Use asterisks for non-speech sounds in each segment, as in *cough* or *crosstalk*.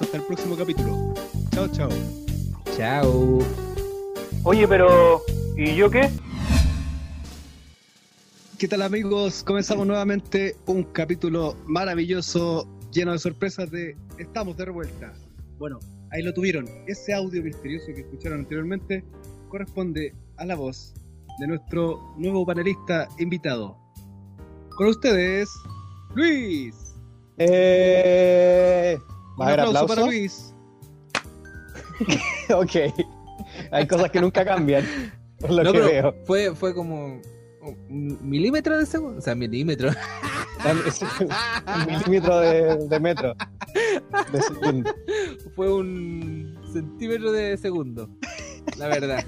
vemos hasta el próximo capítulo. Chao, chao. Chao. Oye, pero. ¿Y yo qué? ¿Qué tal amigos? Comenzamos nuevamente un capítulo maravilloso, lleno de sorpresas de Estamos de revuelta. Bueno, ahí lo tuvieron. Ese audio misterioso que escucharon anteriormente corresponde a la voz de nuestro nuevo panelista invitado. Con ustedes, Luis. Eh, ¿Va a haber aplauso para Luis. *laughs* ok. Hay cosas que nunca cambian. Por lo No, que veo. Fue, fue como un milímetro de segundo. O sea, milímetro. Un *laughs* milímetro de, de metro. De segundo. fue un centímetro de segundo. La verdad.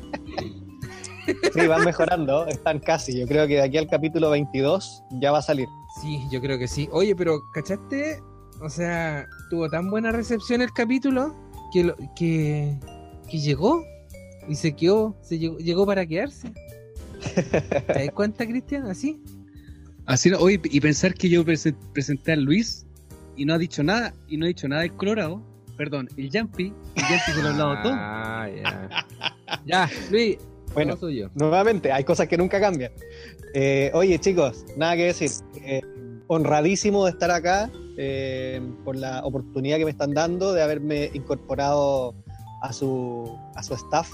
Sí, van mejorando. Están casi. Yo creo que de aquí al capítulo 22 ya va a salir. Sí, yo creo que sí. Oye, pero ¿cachaste? O sea, tuvo tan buena recepción el capítulo que, lo- que, que llegó y se quedó, se llegó, llegó para quedarse. ¿Te das cuenta, Cristian? Así. Así no, oye, y pensar que yo prese- presenté a Luis y no ha dicho nada, y no ha dicho nada del Colorado, perdón, el Jumpy, el Jumpy se lo ha hablado todo. Ah, ya. *laughs* ya, Luis. Bueno, todo suyo. nuevamente, hay cosas que nunca cambian. Eh, oye, chicos, nada que decir. Eh, honradísimo de estar acá eh, por la oportunidad que me están dando de haberme incorporado a su, a su staff.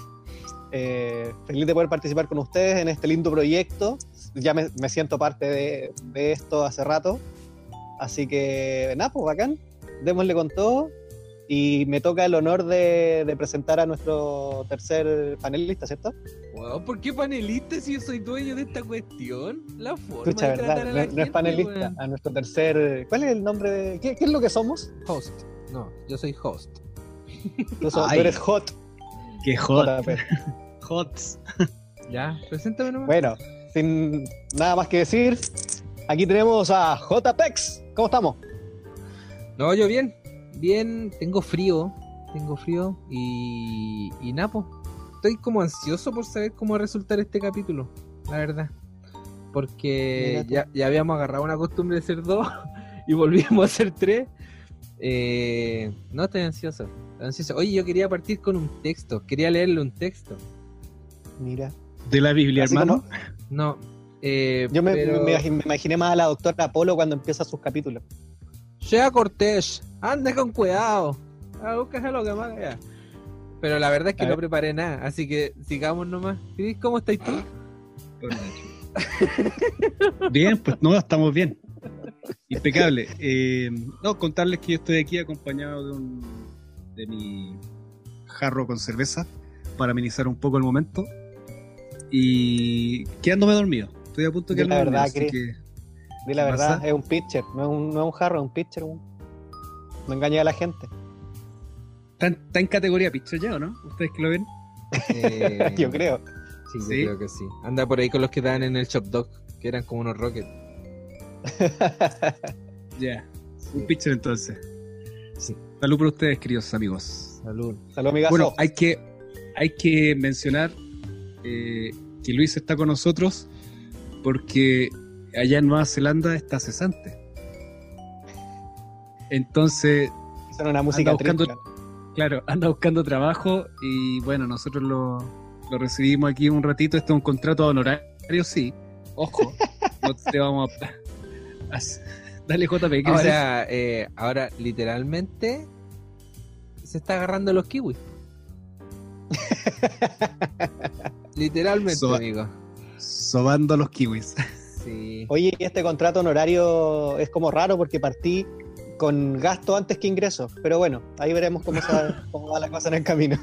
Eh, feliz de poder participar con ustedes en este lindo proyecto. Ya me, me siento parte de, esto hace rato. Así que, nada, pues bacán. Démosle con todo. Y me toca el honor de, de presentar a nuestro tercer panelista, ¿cierto? Wow, ¿Por qué panelista si yo soy dueño de esta cuestión? La forma Escucha, de ¿verdad? tratar a No, es panelista, a nuestro tercer. ¿Cuál es el nombre de.? ¿Qué, qué es lo que somos? Host. No, yo soy host. Tú, sos- tú eres hot. Qué hot, JP. *laughs* hot. *laughs* Ya, preséntame nomás. Bueno, sin nada más que decir, aquí tenemos a JPEX. ¿Cómo estamos? No, yo bien. Bien, tengo frío. Tengo frío y. Y Napo. Estoy como ansioso por saber cómo va a resultar este capítulo. La verdad. Porque ya, ya habíamos agarrado una costumbre de ser dos *laughs* y volvimos a ser tres. Eh, no, estoy ansioso. estoy ansioso. Oye, yo quería partir con un texto. Quería leerle un texto. Mira. De la Biblia, Así hermano. como- No. eh, yo me, pero- me imaginé más a la doctora Apolo cuando empieza sus capítulos. Sea cortés, ande con cuidado. Ah, búscase lo que más vea. Pero la verdad es que A no ver. preparé nada, así que sigamos nomás. ¿Cómo estáis tú? *laughs* Bien, pues no, estamos bien. Impecable. Eh, no, contarles que yo estoy aquí acompañado de un de mi jarro con cerveza para amenizar un poco el momento y quedándome dormido. Estoy a punto de Di la quedarme verdad, dormido, así Chris. que Di la ¿Qué verdad, pasa? es un pitcher, no es un, no es un jarro, es un pitcher. un- No engañe a la gente. está en, está en categoría pitcher ya, ¿o no? ¿Ustedes que lo ven? Eh, *laughs* Yo creo. Sí, yo creo que sí. Anda por ahí con los que estaban en el Shop Dog, que eran como unos rockets. *laughs* Ya, un pitcher entonces. Sí. Salud por ustedes, queridos amigos. Salud. Salud, amigazo. Bueno, hay que, hay que mencionar eh, que Luis está con nosotros porque allá en Nueva Zelanda está cesante. Entonces, Son una música anda buscando- triste. claro, *laughs* anda buscando trabajo y bueno, nosotros lo, lo recibimos aquí un ratito. Esto es un contrato honorario, sí. Ojo, *laughs* no te vamos a... *laughs* a- Dale, JP, ¿qué sea, eh, ahora literalmente se está agarrando los kiwis. literalmente, So- amigo. Sobando los kiwis. Sí. Oye, y este contrato honorario es como raro porque partí con gasto antes que ingreso. Pero bueno, ahí veremos cómo, se va, *laughs* cómo va la cosa en el camino.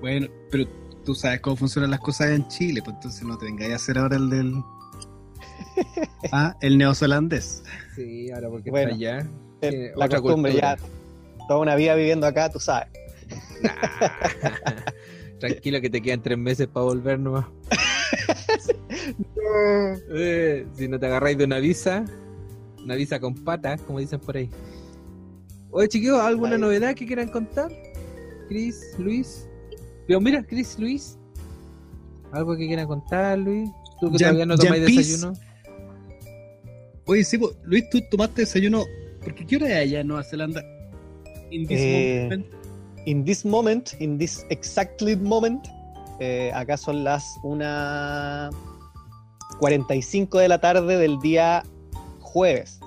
Bueno, pero tú sabes cómo funcionan las cosas en Chile, pues entonces no te vengáis a hacer ahora el del. *laughs* Ah, el neozelandés. Sí, ahora porque Bueno, está allá. Eh, la otra costumbre, cultura. ya toda una vida viviendo acá, tú sabes. Nah. *laughs* Tranquilo que te quedan tres meses para volver nomás. Eh, si no te agarráis de una visa, una visa con patas, como dicen por ahí. Oye, chiquillos, ¿alguna Ay. novedad que quieran contar? Chris, Luis. Pero mira, Chris, Luis. ¿Algo que quieran contar, Luis? Tú que todavía no tomáis desayuno. Oye, sí, Luis, tú tomaste desayuno. Porque ¿qué hora es allá en Nueva Zelanda? In this Eh, moment. In this moment, in this exactly moment, eh, acá son las 1.45 de la tarde del día jueves.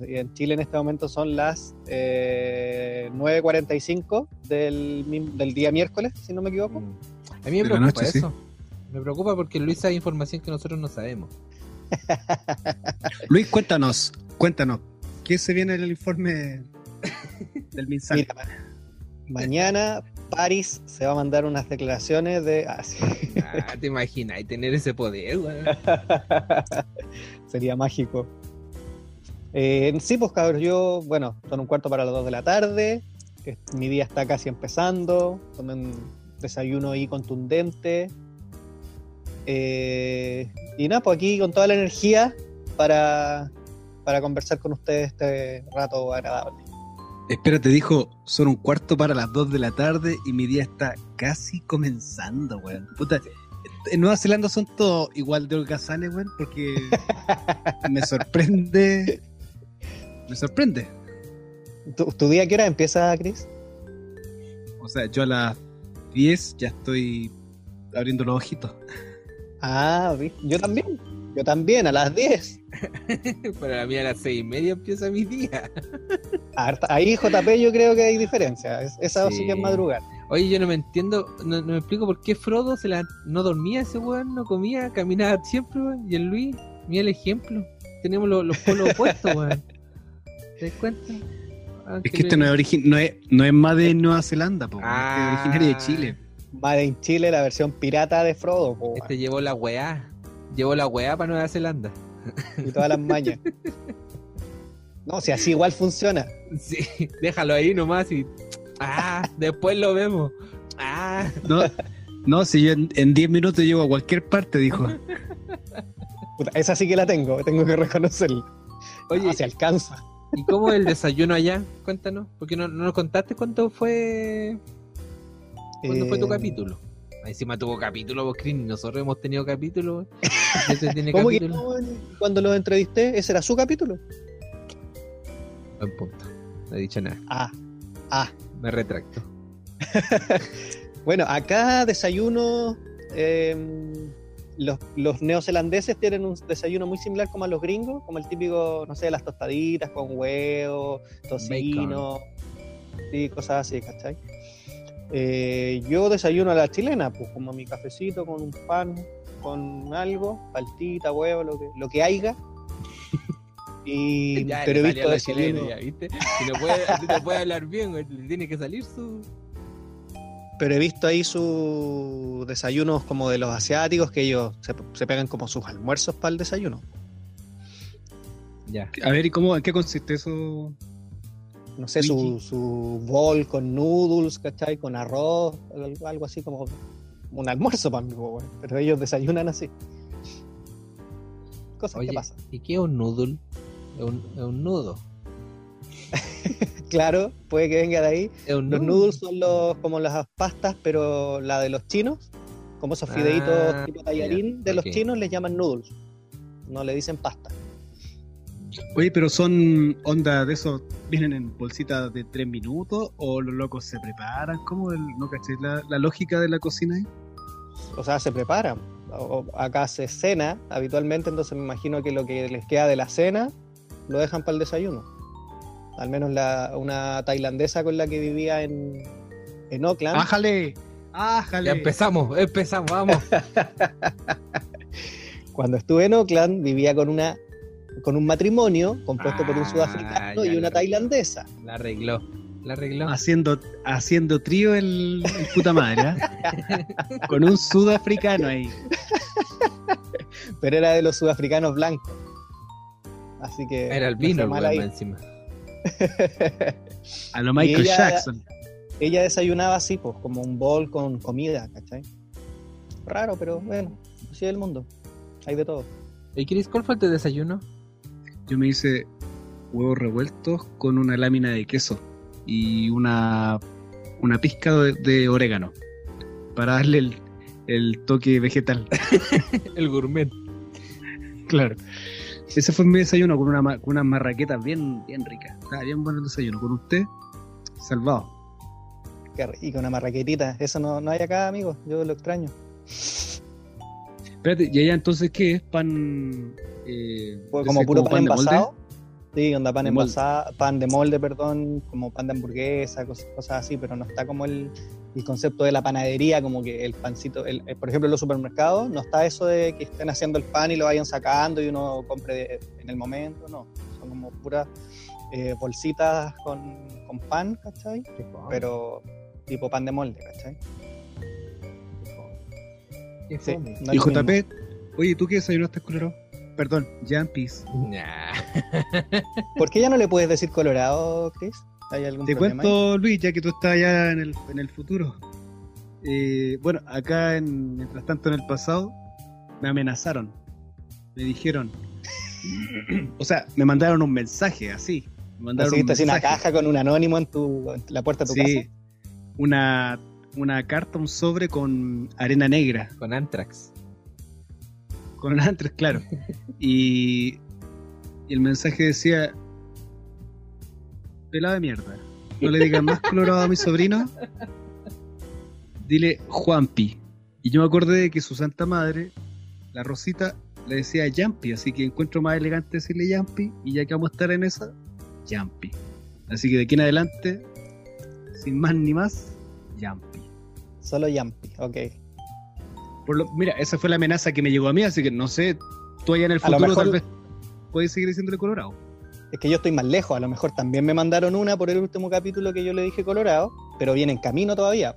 En Chile en este momento son las eh, 9.45 del, mim- del día miércoles, si no me equivoco. Mm. A mí me preocupa noche, sí. eso. Me preocupa porque Luis sabe información que nosotros no sabemos. *laughs* Luis, cuéntanos, cuéntanos. ¿Qué se viene en el informe del MinSal? Mira, mañana París se va a mandar unas declaraciones de... ah, sí. Ah, te imaginas, y tener ese poder, weón. *laughs* Sería mágico. Eh, sí, pues cabros, yo, bueno, son un cuarto para las 2 de la tarde. Mi día está casi empezando. Tomé un desayuno ahí contundente. Eh, y nada, pues aquí con toda la energía para, para conversar con ustedes este rato agradable. Espérate, dijo, son un cuarto para las 2 de la tarde y mi día está casi comenzando, weón. Puta, en Nueva Zelanda son todos igual de holgazanes, weón, porque *laughs* me sorprende. Me sorprende. ¿Tu, tu día qué hora empieza, Chris? O sea, yo a las 10 ya estoy abriendo los ojitos. Ah, yo también. Yo también, a las 10. *laughs* Para mí a las seis y media empieza mi día. *laughs* Harta- Ahí, JP, yo creo que hay diferencia. Es- Esa sí, Sí. que es madrugar. Oye, yo no me entiendo, no, no me explico por qué Frodo se la, no dormía ese weón, no comía, caminaba siempre, weón. Y el Luis, mira el ejemplo. Tenemos los, los polos opuestos, weón. *laughs* ¿Te das cuenta? Ah, Es que este no es, origi- no es, no es más de Nueva Zelanda, po, Ah. este es originario de Chile. Made in Chile, la versión pirata de Frodo, po, Este llevó la weá. Llevó la weá para Nueva Zelanda. Y todas las mañas. No, si así igual funciona. Sí, déjalo ahí nomás y. Ah, después lo vemos. Ah, No, no si yo en en 10 minutos llego a cualquier parte, dijo. Puta, esa sí que la tengo, tengo que reconocerla. oye, Ah, se alcanza. ¿y cómo es el desayuno allá? Cuéntanos, porque no, no nos contaste cuánto fue. ¿Cuándo fue tu Eh, capítulo? Encima tuvo capítulo, vos, Cris, nosotros hemos tenido capítulo. *laughs* Este tiene ¿Cómo que no? Cuando los entrevisté, ese era su capítulo. Buen punto. No he dicho nada. Ah, ah. Me retracto. *laughs* Bueno, acá desayuno. eh, los, los neozelandeses tienen un desayuno muy similar como a los gringos, como el típico, no sé, las tostaditas con huevo, tocino, y cosas así, ¿cachai? Eh, yo desayuno a la chilena, pues como mi cafecito con un pan, con algo, paltita, huevo, lo que, lo que haya. *laughs* Y, Ya, pero he visto la chilena, ya, ¿viste? Si no puede, si no puede hablar bien, le tiene que salir su. Pero he visto ahí sus desayunos como de los asiáticos, que ellos se, se pegan como sus almuerzos para el desayuno. Ya. A ver, ¿y cómo, en qué consiste eso? No sé, su, su bol con noodles, ¿cachai? Con arroz, algo, algo así como un almuerzo para mí, weón. pero ellos desayunan así. Cosas Oye, que pasan. ¿y qué es un noodle? Es un, es un nudo. *laughs* Claro, puede que venga de ahí. Los noodles son los, como las pastas, pero la de los chinos, como esos fideitos Ah, tipo tallarín de los chinos, les llaman noodles. No le dicen pasta. Oye, pero son onda de esos, vienen en bolsitas de 3 minutos o los locos se preparan. ¿Cómo el, no caché la, la lógica de la cocina ahí? o sea, se preparan. O acá se cena habitualmente, entonces me imagino que lo que les queda de la cena lo dejan para el desayuno. Al menos la, una tailandesa con la que vivía en, en Oakland, ¡Ájale! ¡Ájale! Ya empezamos, empezamos, vamos. *laughs* cuando estuve en Oakland, vivía con una con un matrimonio compuesto por un Ah, sudafricano y una tailandesa. La arregló. La arregló. Haciendo, haciendo trío el, el puta madre, ¿ah? *laughs* Con un sudafricano ahí. pero era de los sudafricanos blancos. Así que. Era el fue el encima. A lo Michael ella- Jackson. Ella desayunaba así, pues, como un bol con comida, ¿cachai? Raro, pero bueno, así es el mundo. Hay de todo. ¿Y Chris, cuál fue tu desayuno? Yo me hice huevos revueltos con una lámina de queso y una, una pizca de, de orégano para darle el, el toque vegetal. *laughs* El gourmet. Claro. Ese fue mi desayuno con, una, con unas marraquetas bien, bien ricas. Estaba bien bueno el desayuno. ¿Con usted? Salvado. Qué rico, una marraquetita. Eso no, no hay acá, amigo. Yo lo extraño. Espérate, ¿y allá entonces qué es? ¿Pan. Eh, Fue ese como puro pan, molde? envasado. Sí, onda pan De molde. envasado, pan de molde, perdón, como pan de hamburguesa, cosas, cosas así, pero no está como el, el concepto de la panadería, como que el pancito, el- el- por ejemplo, en los supermercados, no está eso de que estén haciendo el pan y lo vayan sacando y uno compre de- en el momento, no. Son como puras eh, bolsitas con, con pan, ¿cachai? Pero tipo pan de molde, ¿cachai? Sí, no Y. JP, oye, ¿tú qué desayunaste, Colorado? Perdón, Jampis. Nah. *laughs* ¿Por qué ya no le puedes decir colorado, Chris? ¿Hay algún Te problema ahí? cuento, Luis, ya que tú estás allá en el, en el futuro. Eh, bueno, acá, en, mientras tanto, en el pasado, me amenazaron. Me dijeron. *clears throat* o sea, me mandaron un mensaje así. Me mandaron un así una mensaje. caja con un anónimo en, tu, en la puerta de tu Sí, casa. una, una carta, un sobre con arena negra. Con Antrax. Con antes, claro. Y, el mensaje decía: Pelado de mierda. No le digan más colorado a mi sobrino. Dile Juanpi. Y yo me acordé de que su santa madre, la Rosita, le decía Yampi. Así que encuentro más elegante decirle Yampi. Y ya que vamos a estar en esa, Yampi. Así que de aquí en adelante, sin más ni más, Yampi. Solo Yampi, ok. Por lo, mira, esa fue la amenaza que me llegó a mí, así que no sé, tú allá en el futuro mejor- tal vez puedes seguir diciéndole colorado. Es que yo estoy más lejos, a lo mejor también me mandaron una por el último capítulo que yo le dije colorado, pero viene en camino todavía.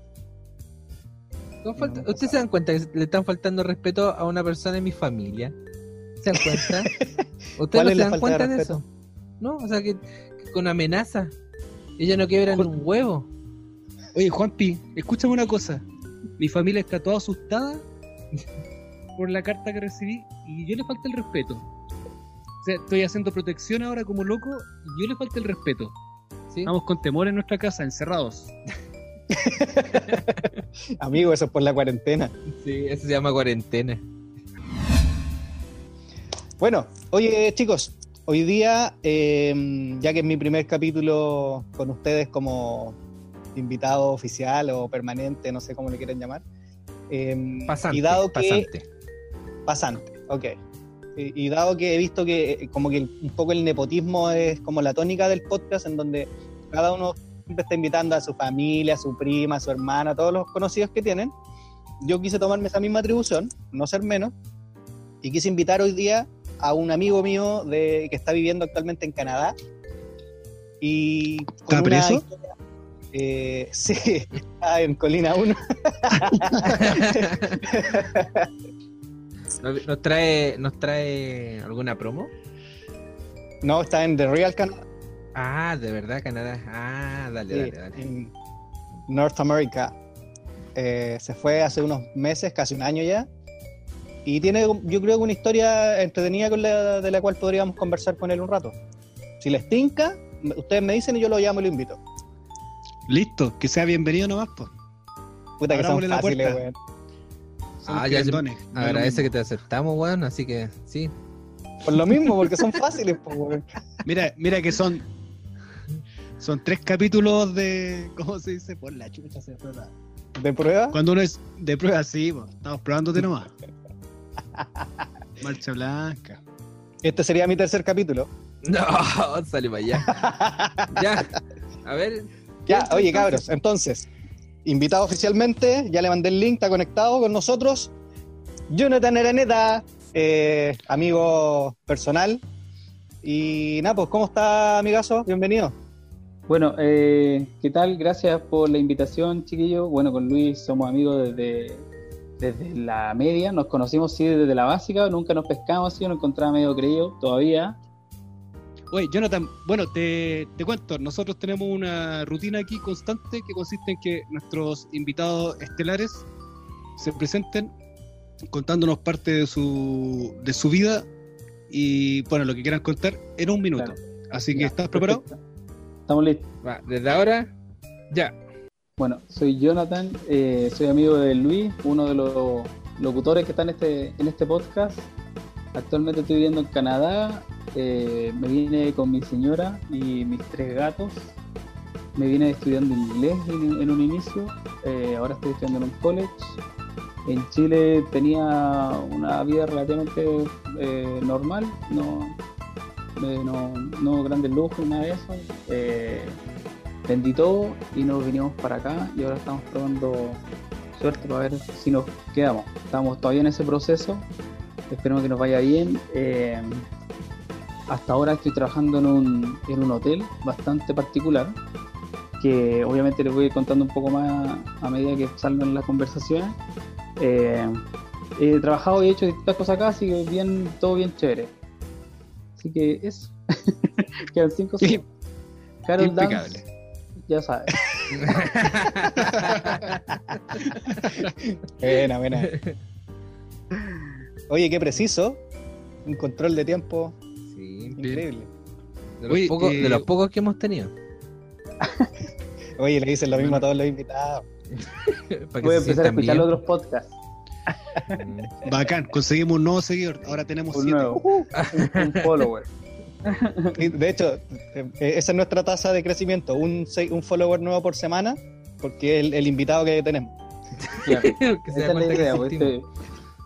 No Sí, falta- no ¿Ustedes se dan cuenta que le están faltando respeto a una persona en mi familia? ¿Se dan cuenta? *laughs* ¿Ustedes ¿Cuál no se dan de cuenta de, eso? ¿No? O sea, que, que con amenaza. Ella no quiebra ni un huevo. Oye, Juanpi, escúchame una cosa. Mi familia está toda asustada *laughs* por la carta que recibí y yo le falta el respeto. O sea, estoy haciendo protección ahora como loco y yo le falta el respeto. ¿sí? Estamos con temor en nuestra casa, encerrados. *laughs* Amigo, eso es por la cuarentena. Sí, eso se llama cuarentena. Bueno, oye chicos, hoy día, eh, ya que es mi primer capítulo con ustedes como invitado oficial o permanente, no sé cómo le quieren llamar, eh, Pasante. y dado que pasante. pasante, ok. Y, y dado que he visto que eh, como que un poco el nepotismo es como la tónica del podcast, en donde cada uno siempre está invitando a su familia, a su prima, a su hermana, a todos los conocidos que tienen, yo quise tomarme esa misma atribución, no ser menos, y quise invitar hoy día a un amigo mío de, que está viviendo actualmente en Canadá. Y ¿Está preso? historia- eh, *laughs* sí, está en Colina 1. ¿Nos, nos trae, ¿Nos trae alguna promo? No, está en The Real Canada. Ah, de verdad, Canadá. Ah, dale, Sí, dale, dale. en North America. Eh, se fue hace unos meses, casi un año ya. Y tiene, yo creo que una historia entretenida con la, de la cual podríamos conversar con él un rato. Si les tinca, ustedes me dicen y yo lo llamo y lo invito. Listo, que sea bienvenido nomás, pues. Puta que son fáciles, puerta. weón. Ah, ya Agradece que te aceptamos, weón, así que sí. Por lo mismo, porque son fáciles, po, weón. Mira, mira que son. Son tres capítulos de. ¿Cómo se dice? Por la chucha se trata. ¿De prueba? Cuando uno es de prueba, sí, po, estamos probándote nomás. Marcha blanca. Este sería mi tercer capítulo. *laughs* No, sale para allá. Ya. A ver. Ya, ¿qué- oye, cabros, entonces, invitado oficialmente, ya le mandé el link, está conectado con nosotros. Jonathan Araneta, eh, amigo personal. Y nada, pues, ¿cómo está, amigazo? Bienvenido. Bueno, eh, ¿qué tal? Gracias por la invitación, chiquillos. Bueno, con Luis somos amigos desde, desde la media. Nos conocimos, sí, desde la básica. Nunca nos pescamos, sí, nos encontraba medio creído todavía. Oye, Jonathan, bueno, te, te cuento, nosotros tenemos una rutina aquí constante que consiste en que nuestros invitados estelares se presenten contándonos parte de su, de su vida y, bueno, lo que quieran contar en un minuto. Claro. Así que, Ya, ¿estás preparado? perfecto. Estamos listos. Va, desde ahora, ya. Bueno, soy Jonathan, eh, soy amigo de Luis, uno de los locutores que están en este, en este podcast. Actualmente estoy viviendo en Canadá. eh, me vine con mi señora y mis tres gatos. me vine estudiando inglés en, un inicio, eh, ahora estoy estudiando en un college. En Chile tenía una vida relativamente eh, normal, no, no, no grandes lujos, nada de eso. Vendí todo y nos vinimos para acá y ahora estamos probando suerte para ver si nos quedamos. Estamos todavía en ese proceso, esperemos que nos vaya bien. Eh, hasta ahora estoy trabajando en un, en un hotel bastante particular, que obviamente les voy a ir contando un poco más a medida que salgan las conversaciones. Eh, he trabajado y he hecho distintas cosas acá, así que bien, todo bien chévere. Así que eso. *laughs* Quedan cinco segundos. Carol Impecable. Dance, ya sabes. *laughs* Buena, buena. *laughs* Oye, qué preciso. Un control de tiempo Sí, increíble. de los, pocos, eh, de los pocos que hemos tenido. *laughs* Oye, le dicen lo mismo a todos los invitados. *laughs* Voy a empezar a escuchar bien. otros podcasts. *laughs* Bacán, conseguimos un nuevo seguidor. Ahora tenemos Un siete. nuevo. Un, un follower. De hecho, eh, esa es nuestra tasa de crecimiento. Un, follower nuevo por semana, porque es el, el invitado que tenemos. Claro. que se da cuenta que pues, existimos.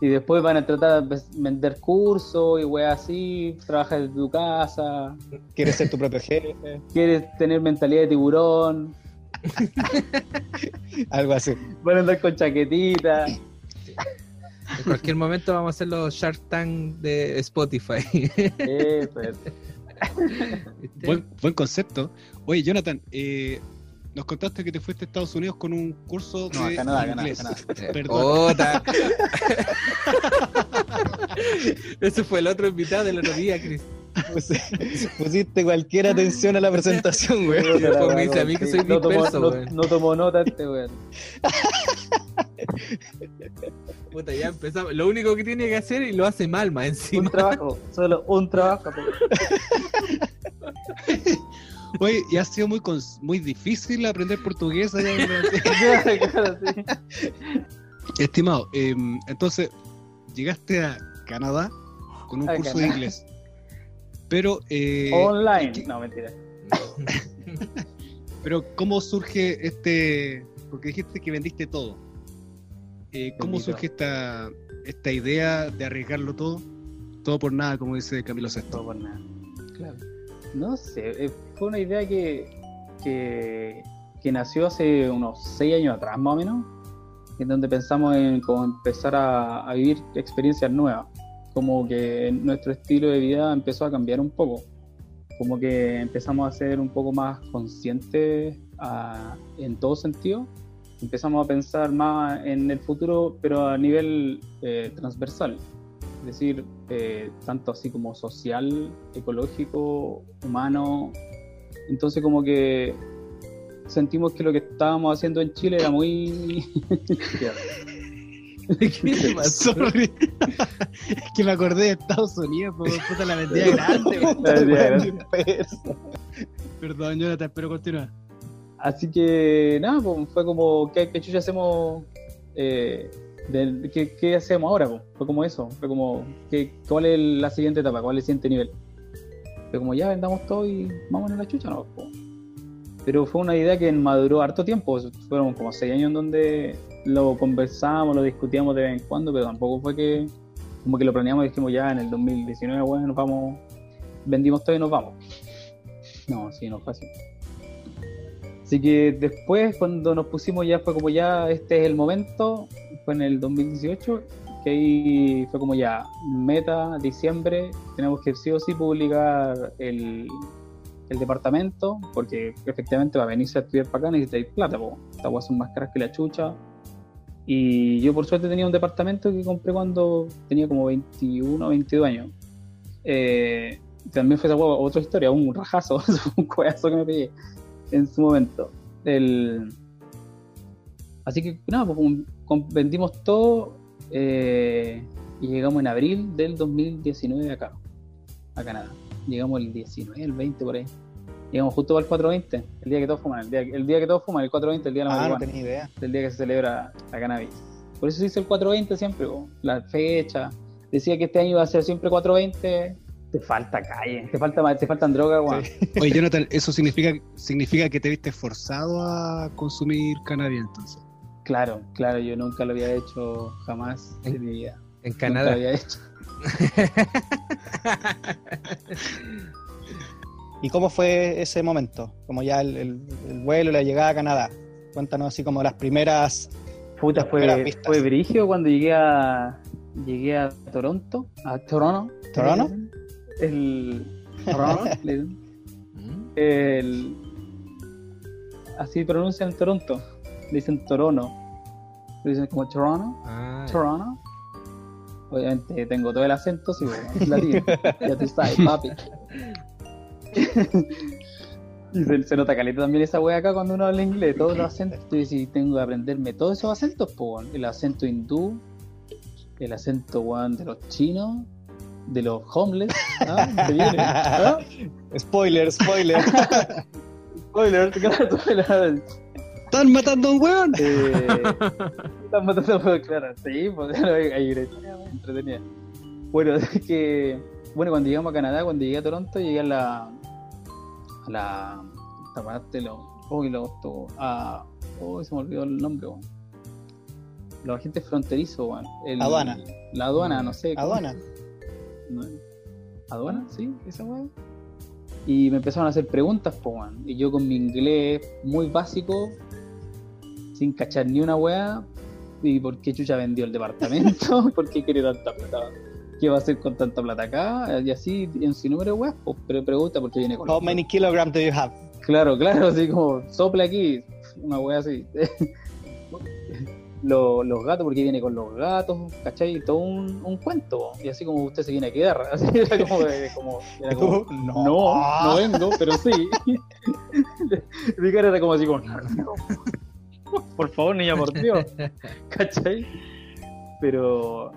Este, Y después van a tratar de vender cursos y weas así, trabajas desde tu casa, Quieres ser tu propio jefe, quieres tener mentalidad de tiburón, *laughs* algo así. van a andar con chaquetita. En cualquier momento vamos a hacer los Shark Tank de Spotify. Eso es. ¿Viste? Buen, buen concepto. Oye, Jonathan, eh, nos contaste que te fuiste a Estados Unidos con un curso No, de Canadá, Canadá, inglés. Canadá. Perdón. *laughs* Puta. Ese fue el otro invitado otro día, Chris. Pusi- Pusiste cualquier atención a la presentación, güey. Después Pues me dice a mí que soy no tomó, disperso, no, weón. no tomó nota este weón. Puta, ya empezamos. Lo único que tiene que hacer y lo hace mal, más Un encima. trabajo, solo un trabajo. *laughs* Oye, y ha sido muy, muy difícil aprender portugués. allá en Brasil. *laughs* Claro, sí. Estimado, eh, entonces llegaste a Canadá con un A curso de inglés. Pero, eh, Online. No, mentira. *laughs* pero ¿cómo surge este? Porque dijiste que vendiste todo. Eh, ¿Cómo surge esta, esta idea de arriesgarlo todo? Todo por nada, como dice Camilo todo Sesto. por nada. Claro. No sé, eh, fue una idea que, que, nació hace unos seis años atrás, más o menos, en donde pensamos en como empezar a, a vivir experiencias nuevas. Como que nuestro estilo de vida empezó a cambiar un poco. Como que empezamos a ser un poco más conscientes en todo sentido. Empezamos a pensar más en el futuro, pero a nivel eh, transversal decir, eh, tanto así como social, ecológico, humano. Entonces como que sentimos que lo que estábamos haciendo en Chile era muy... *laughs* ¿Qué? *laughs* Sorry. es que me acordé de Estados Unidos, pues, puta la vendía *laughs* grande. La grande. Perdón, Jonathan, pero continúa. Así que nada, pues, fue como, ¿qué, qué chucha hacemos? Eh, del- ¿qué, qué hacemos ahora? pues? Fue como eso, fue como, ¿qué, ¿cuál es la siguiente etapa? ¿Cuál es el siguiente nivel? Fue como, ya vendamos todo y vamos a la chucha, ¿no? Pues. Pero fue una idea que maduró harto tiempo, fueron como seis años en donde lo conversamos, lo discutíamos de vez en cuando, pero tampoco fue que, como que lo planeamos y dijimos, ya en el 2019, bueno, nos vamos, vendimos todo y nos vamos. No, sí, no fue así. Así que después, cuando nos pusimos ya, fue como ya, este es el momento, fue en el 2018, que ahí fue como ya, meta, diciembre, tenemos que sí o sí publicar el, el departamento, porque efectivamente va a venirse a estudiar para acá, necesitáis plata, po. Estas weas son más caras que la chucha. Y yo por suerte tenía un departamento que compré cuando tenía como 21 o 22 años. Eh, también fue esa wea otra historia, un rajazo, *laughs* un cueazo que me pegué en su momento. El... Así que nada, pues, vendimos todo eh, y llegamos en abril del 2019 acá, a Canadá. Llegamos el 19, el 20 por ahí. Llegamos justo para el 420, el día que todos fuman, el día, el día que todos fuman, el 420, el día de la Ah, no marihuana, tenía idea. el día que se celebra la cannabis. Por eso se dice el 420 siempre, po, la fecha. Decía que este año iba a ser siempre 420 Te falta calle, te, falta, te faltan drogas, weón. *laughs* Oye, Jonathan, eso significa, significa que te viste forzado a consumir cannabis entonces. Claro, claro, yo nunca lo había hecho jamás en, mi vida. En Nunca Canadá. lo había hecho. *laughs* ¿Y cómo fue ese momento? Como ya el, el- el vuelo, la llegada a Canadá. Cuéntanos así como las primeras. Puta, Las fue, brigio cuando llegué a llegué a Toronto, a Toronto. ¿Toronto? El Toronto, *laughs* dicen. Mm. el así pronuncian Toronto. Le dicen Toronto. Le dicen como Toronto, Ah, Toronto. Obviamente tengo todo el acento, sí, bueno, es latino. *laughs* ya tú sabes, papi. Y se, se nota caleta también esa wea acá cuando uno habla inglés, todos los acentos. Entonces, si tengo que aprenderme todos esos acentos, pues, el acento hindú, el acento weón, de los chinos, de los homeless. ¿ah? Se viene, ¿ah? *laughs* Spoiler, spoiler. *laughs* Spoiler, claro, spoiler. ¡Están matando a un weón! Eh, *laughs* están matando a claro, sí, pues *laughs* hay, hay historia entretenida. Bueno, *laughs* es que, bueno, cuando llegamos a Canadá, cuando llegué a Toronto, llegué a la, a la, esta parte, lo, oh, y lo, a, oh, se me olvidó el nombre, weón. Los agentes fronterizos, weón. El- Aduana. La aduana, no sé. Aduana. No, ¿Aduana? Sí, esa weón. Y me empezaron a hacer preguntas, po, weón. Y yo con mi inglés muy básico, sin cachar ni una weá, ¿y por qué Chucha vendió el departamento? *laughs* ¿Por qué quiere tanta plata? ¿Qué va a hacer con tanta plata acá? Y así, en su número de weas, pues, pero pregunta por qué viene con How many kilograms do you have? Claro, claro, así como sopla aquí, una wea así. *laughs* Lo- los gatos, porque viene con los gatos, ¿cachai? Todo un, un cuento, y así como usted se viene a quedar, *laughs* así era como, como, era como no. no, no vengo, pero sí. Mi cara era como así como, *laughs* por favor, niña, por Dios, ¿cachai? Pero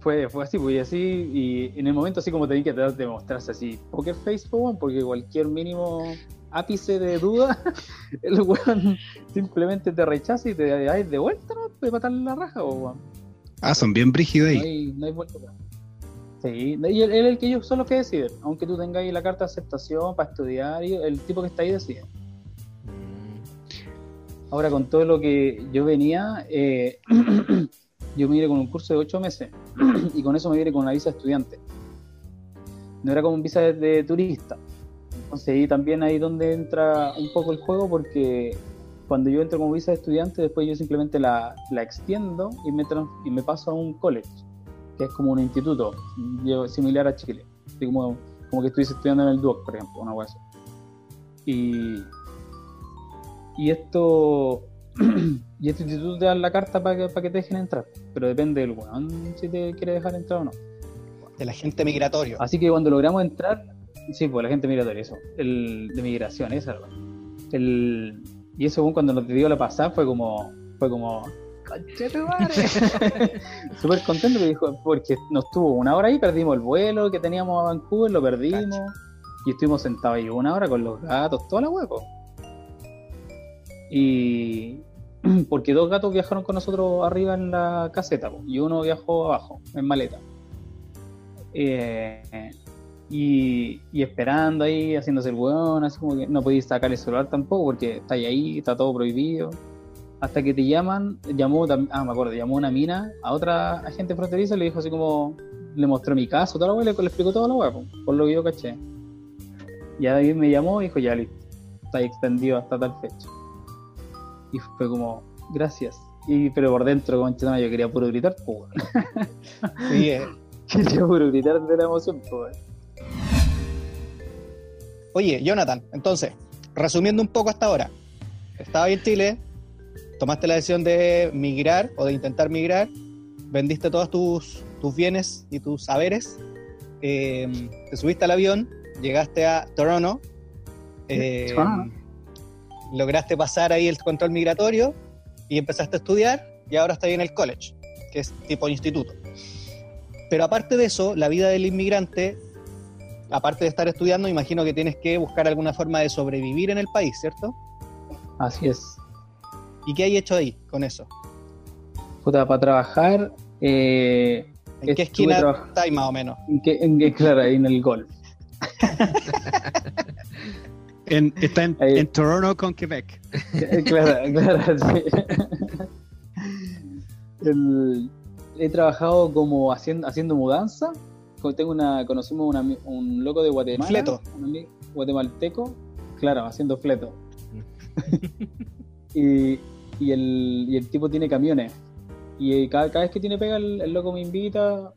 fue, fue así, pues, así, y en el momento así como tenía que tratar de mostrarse así, poker face, porque cualquier mínimo ápice de duda, *laughs* el weón simplemente te rechaza y te da de vuelta, ¿no? De matar la raja, weón. Ah, son bien brígidos No ahí. hay, no hay vuelta. Sí, y él, él es el que ellos son los que deciden, aunque tú tengas ahí la carta de aceptación para estudiar, y el tipo que está ahí decide. Ahora, con todo lo que yo venía, eh, *clears throat* yo me vine con un curso de ocho meses *clears throat* y con eso me vine con una visa de estudiante. No era como un visa de, de turista. Entonces ahí también ahí donde entra un poco el juego porque cuando yo entro como visa de estudiante, después yo simplemente la, la extiendo y me, trans- y me paso a un college, que es como un instituto similar a Chile. Así como, como que estuviese estudiando en el Duoc, por ejemplo, una cosa. Y, y esto *clears throat* y este instituto te da la carta para que, pa' que te dejen entrar, pero depende del weón si te quiere dejar entrar o no. Del agente migratorio. Así que cuando logramos entrar, sí, pues la gente migratoria, eso, el de migración, esa era la el Y eso cuando nos dio la pasada fue como, fue como, *laughs* *laughs* súper contento porque, dijo, porque nos tuvo una hora ahí, perdimos el vuelo que teníamos a Vancouver, lo perdimos, y estuvimos sentados ahí una hora con los gatos, toda la huevo. Y *clears throat* porque dos gatos viajaron con nosotros arriba en la caseta y uno viajó abajo, en maleta. Eh, y, esperando ahí, haciéndose el hueón, así como que no podías sacar el celular tampoco porque está ahí, está todo prohibido. Hasta que te llaman, llamó, ah, me acuerdo, llamó una mina a otra agente fronteriza y le dijo así como, le mostró mi caso, toda la hueá, le, le explicó toda la hueá, po, por lo que yo caché. Y ahí me llamó y dijo, ya listo, está extendido hasta tal fecha. Y fue como, gracias. Y, pero por dentro, concha, yo quería puro gritar, pues. *laughs* Sí, eh. *laughs* quería puro gritar de la emoción, pues. Oye, Jonathan, entonces, resumiendo un poco hasta ahora, estabas ahí en Chile, tomaste la decisión de migrar o de intentar migrar, vendiste todos tus, tus bienes y tus saberes, eh, te subiste al avión, llegaste a Toronto, eh, Toronto. Lograste pasar ahí el control migratorio y empezaste a estudiar y ahora estás ahí en el college, que es tipo instituto. Pero aparte de eso, la vida del inmigrante aparte de estar estudiando, imagino que tienes que buscar alguna forma de sobrevivir en el país, ¿cierto? Así es. ¿Y qué hay hecho ahí con eso? Puta, para trabajar, eh, ¿En qué esquina trabaj- estáis más o menos? En claro, ahí en el golf. *laughs* En- está en, Toronto con Quebec. Eh, claro, *laughs* claro, sí. El- he trabajado como haciendo, haciendo mudanza. Tengo una, conocimos una un loco de Guatemala. Fleto. Un guatemalteco. Claro, haciendo fleto. *laughs* y, y, el, y el tipo tiene camiones. Y eh, cada, cada vez que tiene pega, el, el loco me invita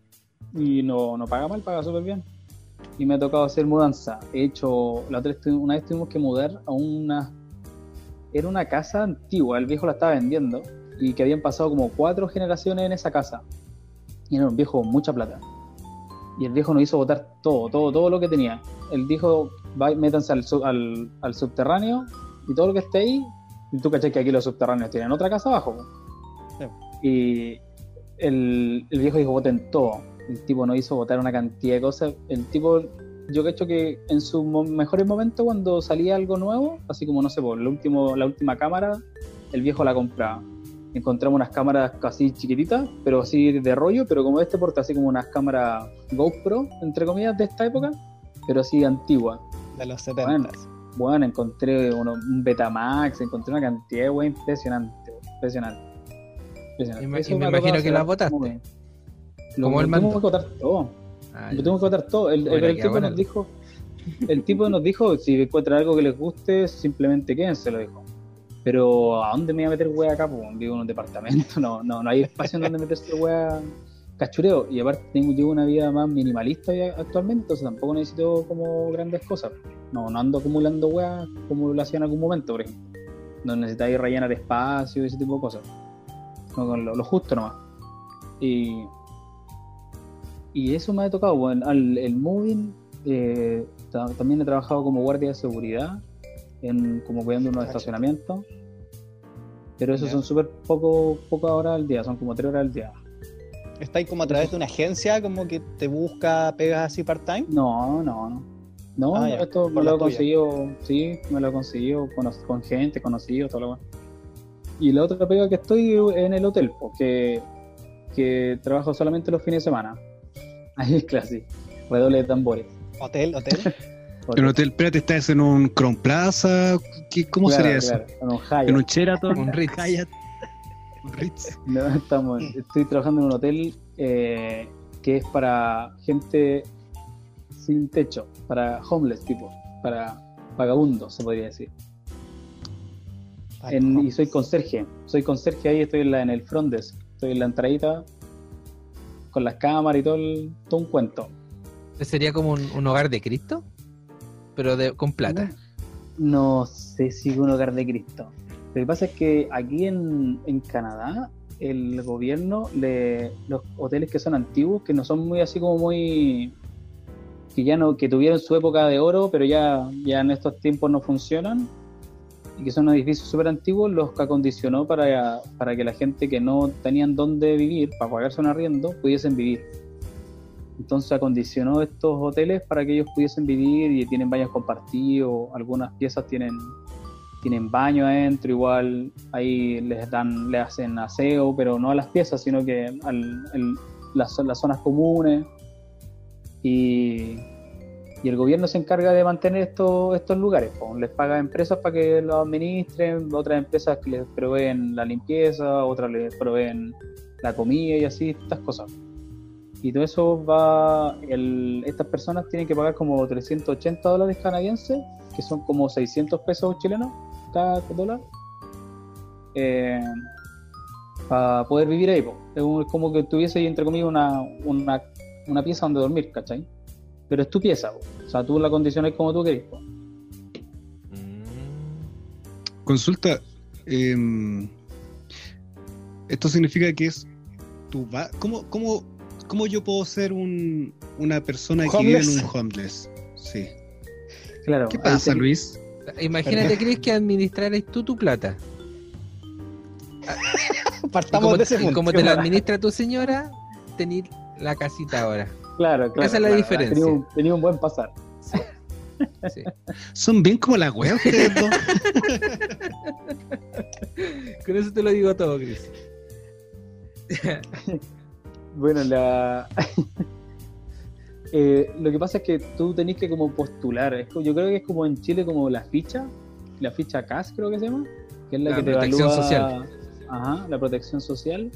y no, no paga mal, paga súper bien. Y me ha tocado hacer mudanza. He hecho, la otra una vez tuvimos que mudar a una era una casa antigua, el viejo la estaba vendiendo y que habían pasado como cuatro generaciones en esa casa. Y era un viejo con mucha plata. Y el viejo nos hizo botar todo, todo, todo lo que tenía. Él dijo, "Va- métanse al, al, al subterráneo y todo lo que esté ahí. Y tú caché que aquí los subterráneos tienen otra casa abajo. Sí. Y el, el viejo dijo, boten todo. El tipo nos hizo botar una cantidad de cosas. El tipo yo cacho que en sus mo- mejores momentos cuando salía algo nuevo, así como no sé, por el último, la última cámara, el viejo la compraba. Encontramos unas cámaras casi chiquititas, pero así de rollo, pero como este porta así como unas cámaras GoPro, entre comillas, de esta época, pero así antigua. De los 70. Bueno. Bueno, encontré uno, un Betamax, encontré una cantidad de wey impresionante, impresionante. impresionante. Y me- Eso imagino que las botaste. Como el mando. que botar todo. Ah, tengo que votar todo. El, el- Bueno, el qué tipo bueno. nos dijo, el tipo nos dijo, si encuentran algo que les guste, simplemente quédense, lo dijo. Pero ¿a dónde me voy a meter wea acá? Pues vivo en un departamento, no, no, no hay espacio en donde meterse wea cachureo. Y aparte tengo, llevo una vida más minimalista actualmente, entonces tampoco necesito como grandes cosas. No, no ando acumulando wea como lo hacía en algún momento, por ejemplo. No necesitáis rellenar espacio y ese tipo de cosas. No, con lo, lo justo nomás. Y y eso me ha tocado, bueno, al- el moving, eh, ta- también he trabajado como guardia de seguridad, en, como cuidando unos estacionamientos, pero eso Ya. son súper poco, pocas horas al día, son como tres horas al día. ¿Estáis como a través de una agencia como que te busca pegas así part-time? No, no, no. No, Ah, esto me lo he conseguido, sí, me lo he conseguido con, con gente, conocido, todo lo bueno. Y la otra pega que estoy en el hotel, porque que trabajo solamente los fines de semana. Ahí es clase, redoble de tambores. Hotel, *laughs* hotel. En un hotel, espérate, ¿estás en un Crown Plaza? ¿Qué- ¿Cómo Claro, sería eso? claro, en un Hyatt. ¿En un Sheraton? Un Ritz. Hyatt, un Ritz. *laughs* No, estamos, estoy trabajando en un hotel eh, que es para gente sin techo, para homeless tipo, para vagabundos, se podría decir. En- y soy conserje, soy conserje ahí, estoy en, la, en el front desk, estoy en la entradita con las cámaras y todo, el- todo un cuento. Sería como un, un hogar de Cristo, pero de, con plata. No sé si es un hogar de Cristo. Lo que pasa es que aquí en, en Canadá, el gobierno, le, los hoteles que son antiguos, que no son muy así como muy. que ya no, que tuvieron su época de oro, pero ya, ya en estos tiempos no funcionan, y que son edificios súper antiguos, los acondicionó para, para que la gente que no tenían dónde vivir, para pagarse un arriendo, pudiesen vivir. Entonces acondicionó estos hoteles para que ellos pudiesen vivir y tienen baños compartidos, algunas piezas tienen, tienen baño adentro, igual ahí les dan, le hacen aseo, pero no a las piezas, sino que el- las, las zonas comunes. Y, y el gobierno se encarga de mantener estos, estos lugares. po. Les paga empresas para que los administren, otras empresas que les proveen la limpieza, otras les proveen la comida y así, estas cosas. Y todo eso va, el, estas personas tienen que pagar como 380 dólares canadienses, que son como 600 pesos chilenos cada dólar, para poder vivir ahí. po. Es un- es como que tuviese, entre comillas, una, una, una pieza donde dormir, ¿cachai? Pero es tu pieza, o sea, tú la condiciones como tú querés. Mm. Consulta. em, esto significa que es tu va ¿Cómo, cómo, cómo yo puedo ser un, una persona que vive en un homeless? Sí. Claro. ¿Qué pasa, te- Luis? Imagínate, Chris, que administraras tú tu plata. *laughs* Y Partamos como, de ese y punto. como te la administra tu señora, tenés la casita ahora. Claro, claro. Esa es la claro, diferencia. Tenía un, tenía un buen pasar. Sí. Son bien como la dos. *laughs* Con eso te lo digo todo, Chris. *laughs* Bueno, la... *laughs* eh, lo que pasa es que tú tenés que como postular. Es yo creo que es como en Chile como la ficha, la ficha CAS creo que se llama, que es la, La que te protección evalúa social. Ajá, la protección social.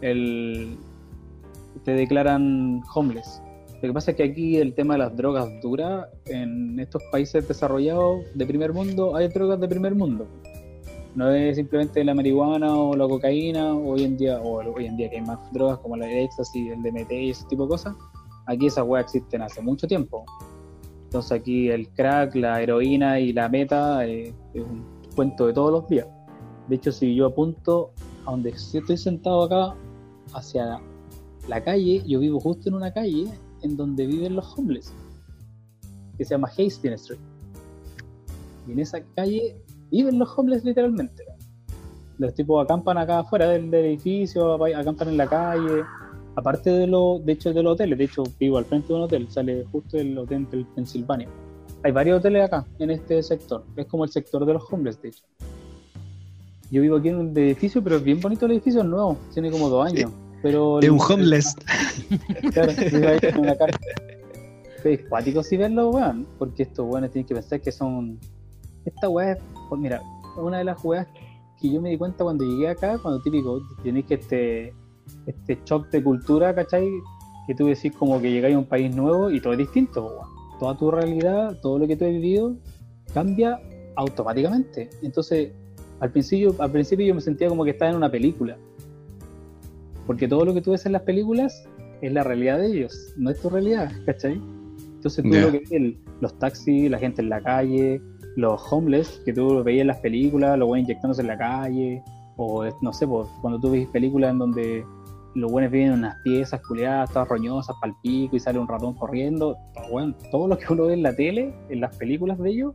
El, te declaran homeless. Lo que pasa es que aquí el tema de las drogas duras, en estos países desarrollados de primer mundo, hay drogas de primer mundo. No es simplemente la marihuana o la cocaína, hoy en día, o hoy en día que hay más drogas como la éxtasis, el DMT y ese tipo de cosas. Aquí esas weas existen hace mucho tiempo. Entonces aquí el crack, la heroína y la meta eh, es un cuento de todos los días. De hecho, si yo apunto a donde estoy sentado acá, hacia la calle, yo vivo justo en una calle en donde viven los homeless, que se llama Hastings Street. Y en esa calle viven los homeless literalmente. Los tipos acampan acá afuera del, del edificio, acampan en la calle, aparte de lo, de hecho de los hoteles, de hecho vivo al frente de un hotel, sale justo del hotel del Pensilvania. Hay varios hoteles acá, en este sector, es como el sector de los homeless, de hecho. Yo vivo aquí en un edificio, pero es bien bonito el edificio, es nuevo, tiene como dos años. Pero Es un el- homeless. *laughs* Claro, en la cara. Es cuático si verlo, weón. Porque estos weones tienen que pensar que son. Esta weá es. pues mira, una de las weas que yo me di cuenta cuando llegué acá, cuando típico, tenéis que este. Este shock de cultura, ¿cachai? Que tú decís como que llegáis a un país nuevo y todo es distinto, weón. Toda tu realidad, todo lo que tú has vivido, cambia automáticamente. Entonces, al principio, al principio yo me sentía como que estaba en una película. Porque todo lo que tú ves en las películas es la realidad de ellos, no es tu realidad, ¿cachai? Entonces tú lo que ves, los taxis, la gente en la calle, los homeless, que tú veías en las películas, los buenos inyectándose en la calle, o no sé, pues, cuando tú ves películas en donde los buenos viven en unas piezas culiadas, todas roñosas, pal pico, y sale un ratón corriendo, todo, weón, todo lo que uno ve en la tele, en las películas de ellos,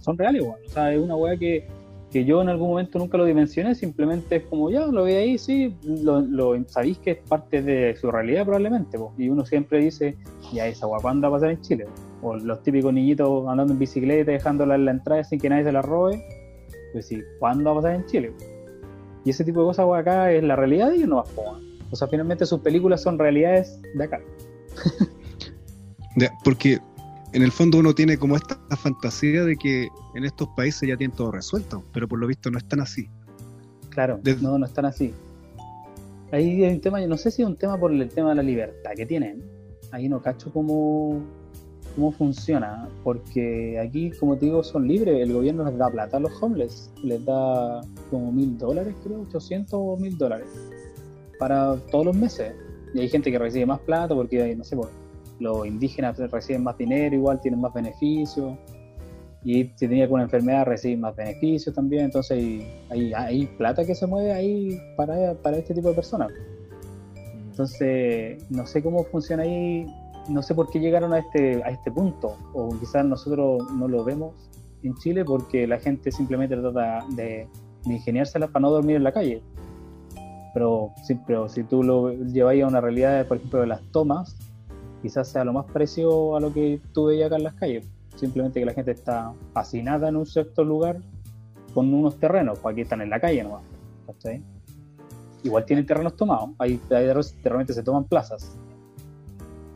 son reales, weón. O sea, es una weá que, que yo en algún momento nunca lo dimensioné, simplemente es como, ya, lo ve ahí, sí, lo, sabéis que es parte de su realidad probablemente, y uno siempre dice, ya, esa ¿cuándo va a pasar en Chile? O los típicos niñitos andando en bicicleta, dejándola en la entrada sin que nadie se la robe, pues sí, ¿cuándo va a pasar en Chile? Y ese tipo de cosas, acá es la realidad ellos no va O sea, finalmente sus películas son realidades de acá. Porque en el fondo uno tiene como esta fantasía de que en estos países ya tienen todo resuelto, pero por lo visto no están así. Claro, no, no están así. Ahí hay un tema, yo no sé si es un tema por el tema de la libertad que tienen. Ahí no cacho cómo, cómo funciona, porque aquí, como te digo, son libres. El gobierno les da plata a los homeless, les da como mil dólares, creo, 800 o mil dólares para todos los meses. Y hay gente que recibe más plata porque, no sé, pues, los indígenas reciben más dinero, igual tienen más beneficios y si tenía alguna enfermedad recibe más beneficios también, entonces hay, hay, hay plata que se mueve ahí para, para este tipo de personas. Entonces, no sé cómo funciona ahí, no sé por qué llegaron a este, a este punto, o quizás nosotros no lo vemos en Chile porque la gente simplemente trata de, de ingeniárselas para no dormir en la calle. Pero, sí, pero si tú lo lleváis a una realidad, por ejemplo, de las tomas, quizás sea lo más parecido a lo que tú veías acá en las calles simplemente que la gente está hacinada en un cierto lugar con unos terrenos, pues aquí están en la calle nomás. ¿cachai? Igual tienen terrenos tomados, ahí de repente se toman plazas.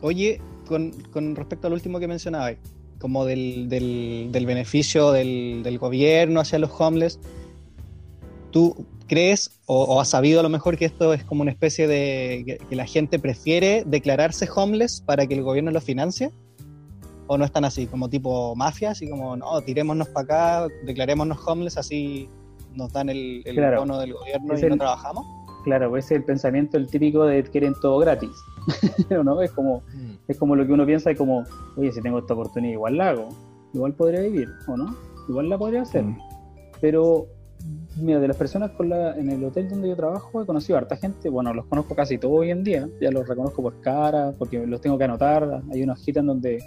Oye, con, con respecto al último que mencionabas, como del, del, del beneficio del, del gobierno hacia los homeless, ¿tú crees o, o has sabido a lo mejor que esto es como una especie de que, que la gente prefiere declararse homeless para que el gobierno lo financie? ¿O no están así, como tipo mafia, así como, no, tirémonos para acá, declarémonos homeless, así nos dan el, el Claro. bono del gobierno Es y no el- trabajamos? Claro, pues ese es el pensamiento el típico de quieren todo gratis. *laughs* ¿O ¿No? Es como, es como lo que uno piensa, es como, oye, si tengo esta oportunidad, igual la hago. Igual podría vivir, ¿o no? Igual la podría hacer. Mm. Pero, mira, de las personas con la, en el hotel donde yo trabajo, he conocido a harta gente. Bueno, los conozco casi todos hoy en día. Ya los reconozco por cara, porque los tengo que anotar. Hay una hojita en donde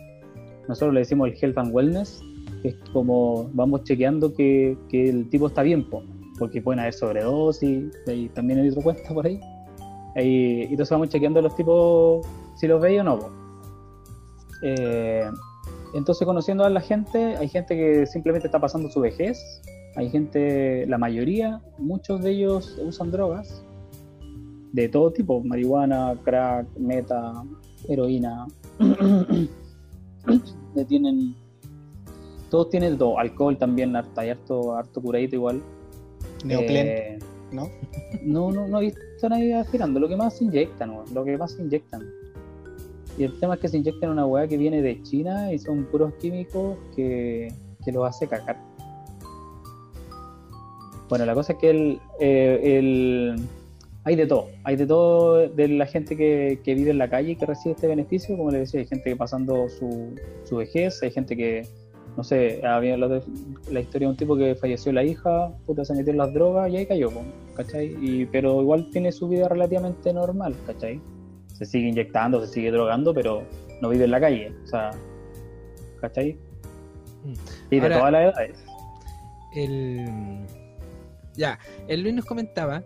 nosotros le decimos el health and wellness, que es como vamos chequeando que, que el tipo está bien, po, porque pueden haber sobredosis, y también hay otro cuenta por ahí. Ahí- y entonces vamos chequeando los tipos si los veis o no. Eh, entonces conociendo a la gente, hay gente que simplemente está pasando su vejez, hay gente, la mayoría, muchos de ellos usan drogas de todo tipo, marihuana, crack, meta, heroína. *coughs* Tienen todos tienen todo, alcohol también, harto, hay harto, harto curadito igual. Neoplen, Eh, ¿no? no, no, no he visto a nadie aspirando, lo que más se inyectan, lo que más se inyectan. Y el tema es que se inyectan una weá que viene de China y son puros químicos que, que los hace cagar. Bueno, la cosa es que el, eh, el- hay de todo, hay de todo de la gente que, que vive en la calle y que recibe este beneficio, como les decía, hay gente que pasando su, su vejez, hay gente que, no sé, había la, la historia de un tipo que falleció la hija, puta, se metió en las drogas y ahí cayó, ¿cachai? Y, pero igual tiene su vida relativamente normal, ¿cachai? Se sigue inyectando, se sigue drogando, pero no vive en la calle, o sea, ¿cachai? Mm. Y de Ahora- todas las edades. El. Ya, el Luis nos comentaba.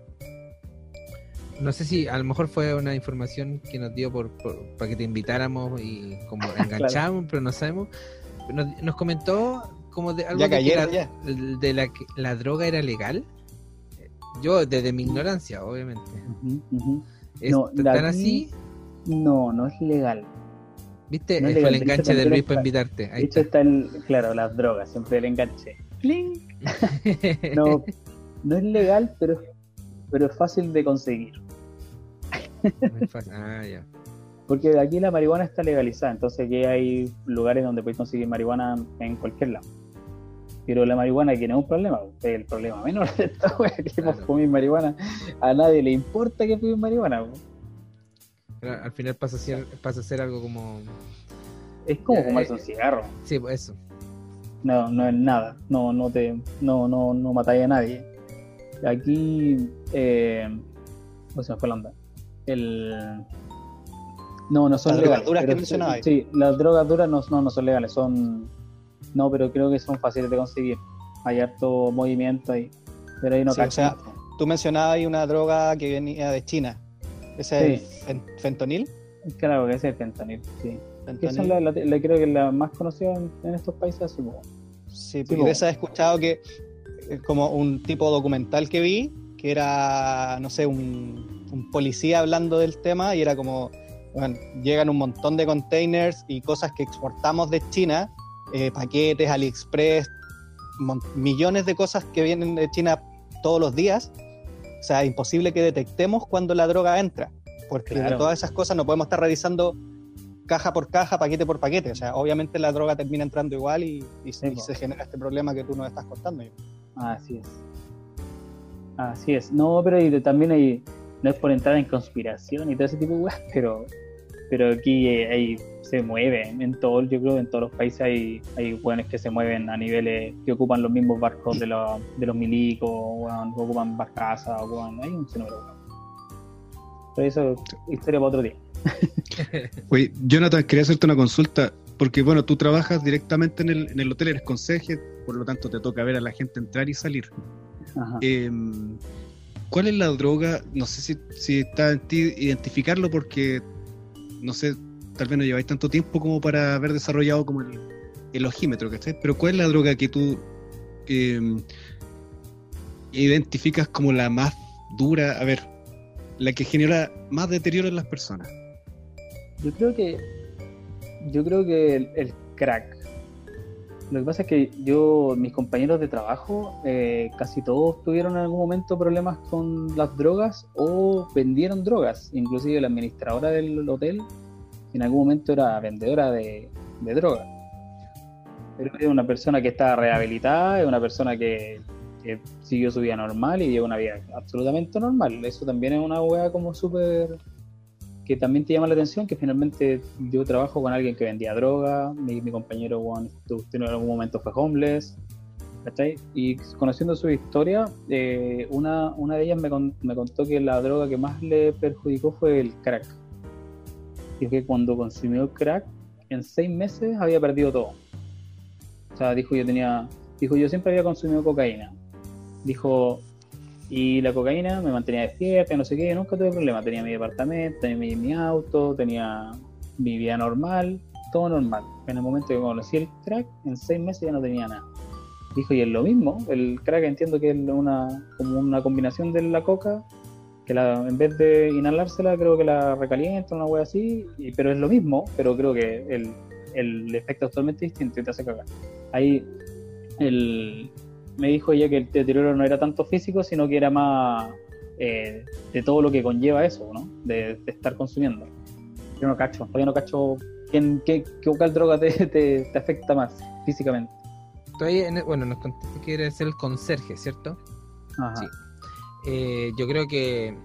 No sé si a lo mejor fue una información que nos dio por, por- para que te invitáramos y como *laughs* enganchamos, pero no sabemos. Nos, nos comentó como de algo Ya de, que la, de la que la droga era legal. Yo, desde mi ignorancia, obviamente. Ujú. ¿Es No, tan así? No, no es legal. ¿Viste? no es Fue el enganche de Luis está- para invitarte. De hecho está. está el, claro, las drogas, siempre el enganche. ¡Cling! *laughs* No, no es legal, pero, pero es fácil de conseguir. Fácil. Ah, ya. Porque aquí la marihuana está legalizada, entonces aquí hay lugares donde puedes conseguir marihuana en cualquier lado. Pero la marihuana que no es un problema, es el problema menor de esta wea, que Claro. fumar marihuana. A nadie le importa que fumes marihuana. Pero al final pasa a ser, pasa a ser algo como. Es como fumarse eh, un cigarro. Sí, pues eso. No, no es nada. No, no te, no, no, no matáis a nadie. Aquí, eh, ¿cómo se me fue la onda? El, no, no son Las drogas legales. duras que mencionabas. Sí, las drogas duras no, no, no son legales, son, no, pero creo que son fáciles de conseguir. Hay harto movimiento ahí, pero ahí no Sí, o sea. Tú mencionabas ahí una droga que venía de China. ¿Ese es Sí. el fen- fentonil? Claro que ese es el fentanil, sí. Fentanil. son la, la- la- creo que es la más conocida en, en estos países, como. Sí, Sí, porque esa he escuchado que es como un tipo documental que vi, que era, no sé, un, un policía hablando del tema y era como, bueno, llegan un montón de containers y cosas que exportamos de China, eh, paquetes, AliExpress, millones de cosas que vienen de China todos los días. O sea, imposible que detectemos cuando la droga entra, porque Claro. todas esas cosas no podemos estar revisando caja por caja, paquete por paquete. O sea, obviamente la droga termina entrando igual y, y- Sí, y po. se genera este problema que tú nos estás contando. Así es. Así es. No, pero también hay, no es por entrar en conspiración y todo ese tipo de weas, pero, pero aquí hay, se mueve en todo, yo creo que en todos los países hay, hay weones que se mueven a niveles que ocupan los mismos barcos de, los de los milicos, weón, que ocupan barcazas, hay un weón. Pero eso es historia para otro día. *laughs* Oye, Jonathan, quería hacerte una consulta, porque bueno, tú trabajas directamente en el, en el hotel, eres conserje, por lo tanto te toca ver a la gente entrar y salir. Ajá. Eh, ¿Cuál es la droga? No sé si, si está en ti identificarlo porque, no sé, tal vez no lleváis tanto tiempo como para haber desarrollado como el, el ojímetro, ¿cachai? Pero ¿cuál es la droga que tú eh, identificas como la más dura? A ver, la que genera más deterioro en las personas. Yo creo que. Yo creo que el, el crack. Lo que pasa es que yo, mis compañeros de trabajo, eh, casi todos tuvieron en algún momento problemas con las drogas o vendieron drogas. Inclusive la administradora del hotel en algún momento era vendedora de, de drogas. Pero es una persona que está rehabilitada, es una persona que, que siguió su vida normal y lleva una vida absolutamente normal. Eso también es una hueá como súper que también te llama la atención, que finalmente yo trabajo con alguien que vendía droga, mi, mi compañero Juan en algún momento fue homeless, ¿cachai? Y conociendo su historia, eh, una, una de ellas me, con- me contó que la droga que más le perjudicó fue el crack. Y que cuando consumió crack, en seis meses había perdido todo. O sea, dijo yo tenía, dijo yo siempre había consumido cocaína. Dijo, y la cocaína me mantenía despierta, no sé qué, nunca tuve problema. Tenía mi departamento, tenía mi, mi auto, tenía mi vida normal, todo normal. En el momento que conocí el crack, en seis meses ya no tenía nada. Dijo, y es lo mismo, el crack entiendo que es una, como una combinación de la coca que la, en vez de inhalársela, creo que la recalienta, una wea así, y- pero es lo mismo, pero creo que el, el efecto es totalmente distinto y te hace cagar. Ahí el, me dijo ella que el deterioro no era tanto físico, sino que era más eh, de todo lo que conlleva eso, ¿no? De, de estar consumiendo. Yo no cacho, todavía no cacho quién, qué, qué cuál droga te, *laughs* te, te afecta más físicamente. Todavía, bueno, nos contaste que eres el conserje, ¿cierto? Ajá. Sí. Eh, yo creo que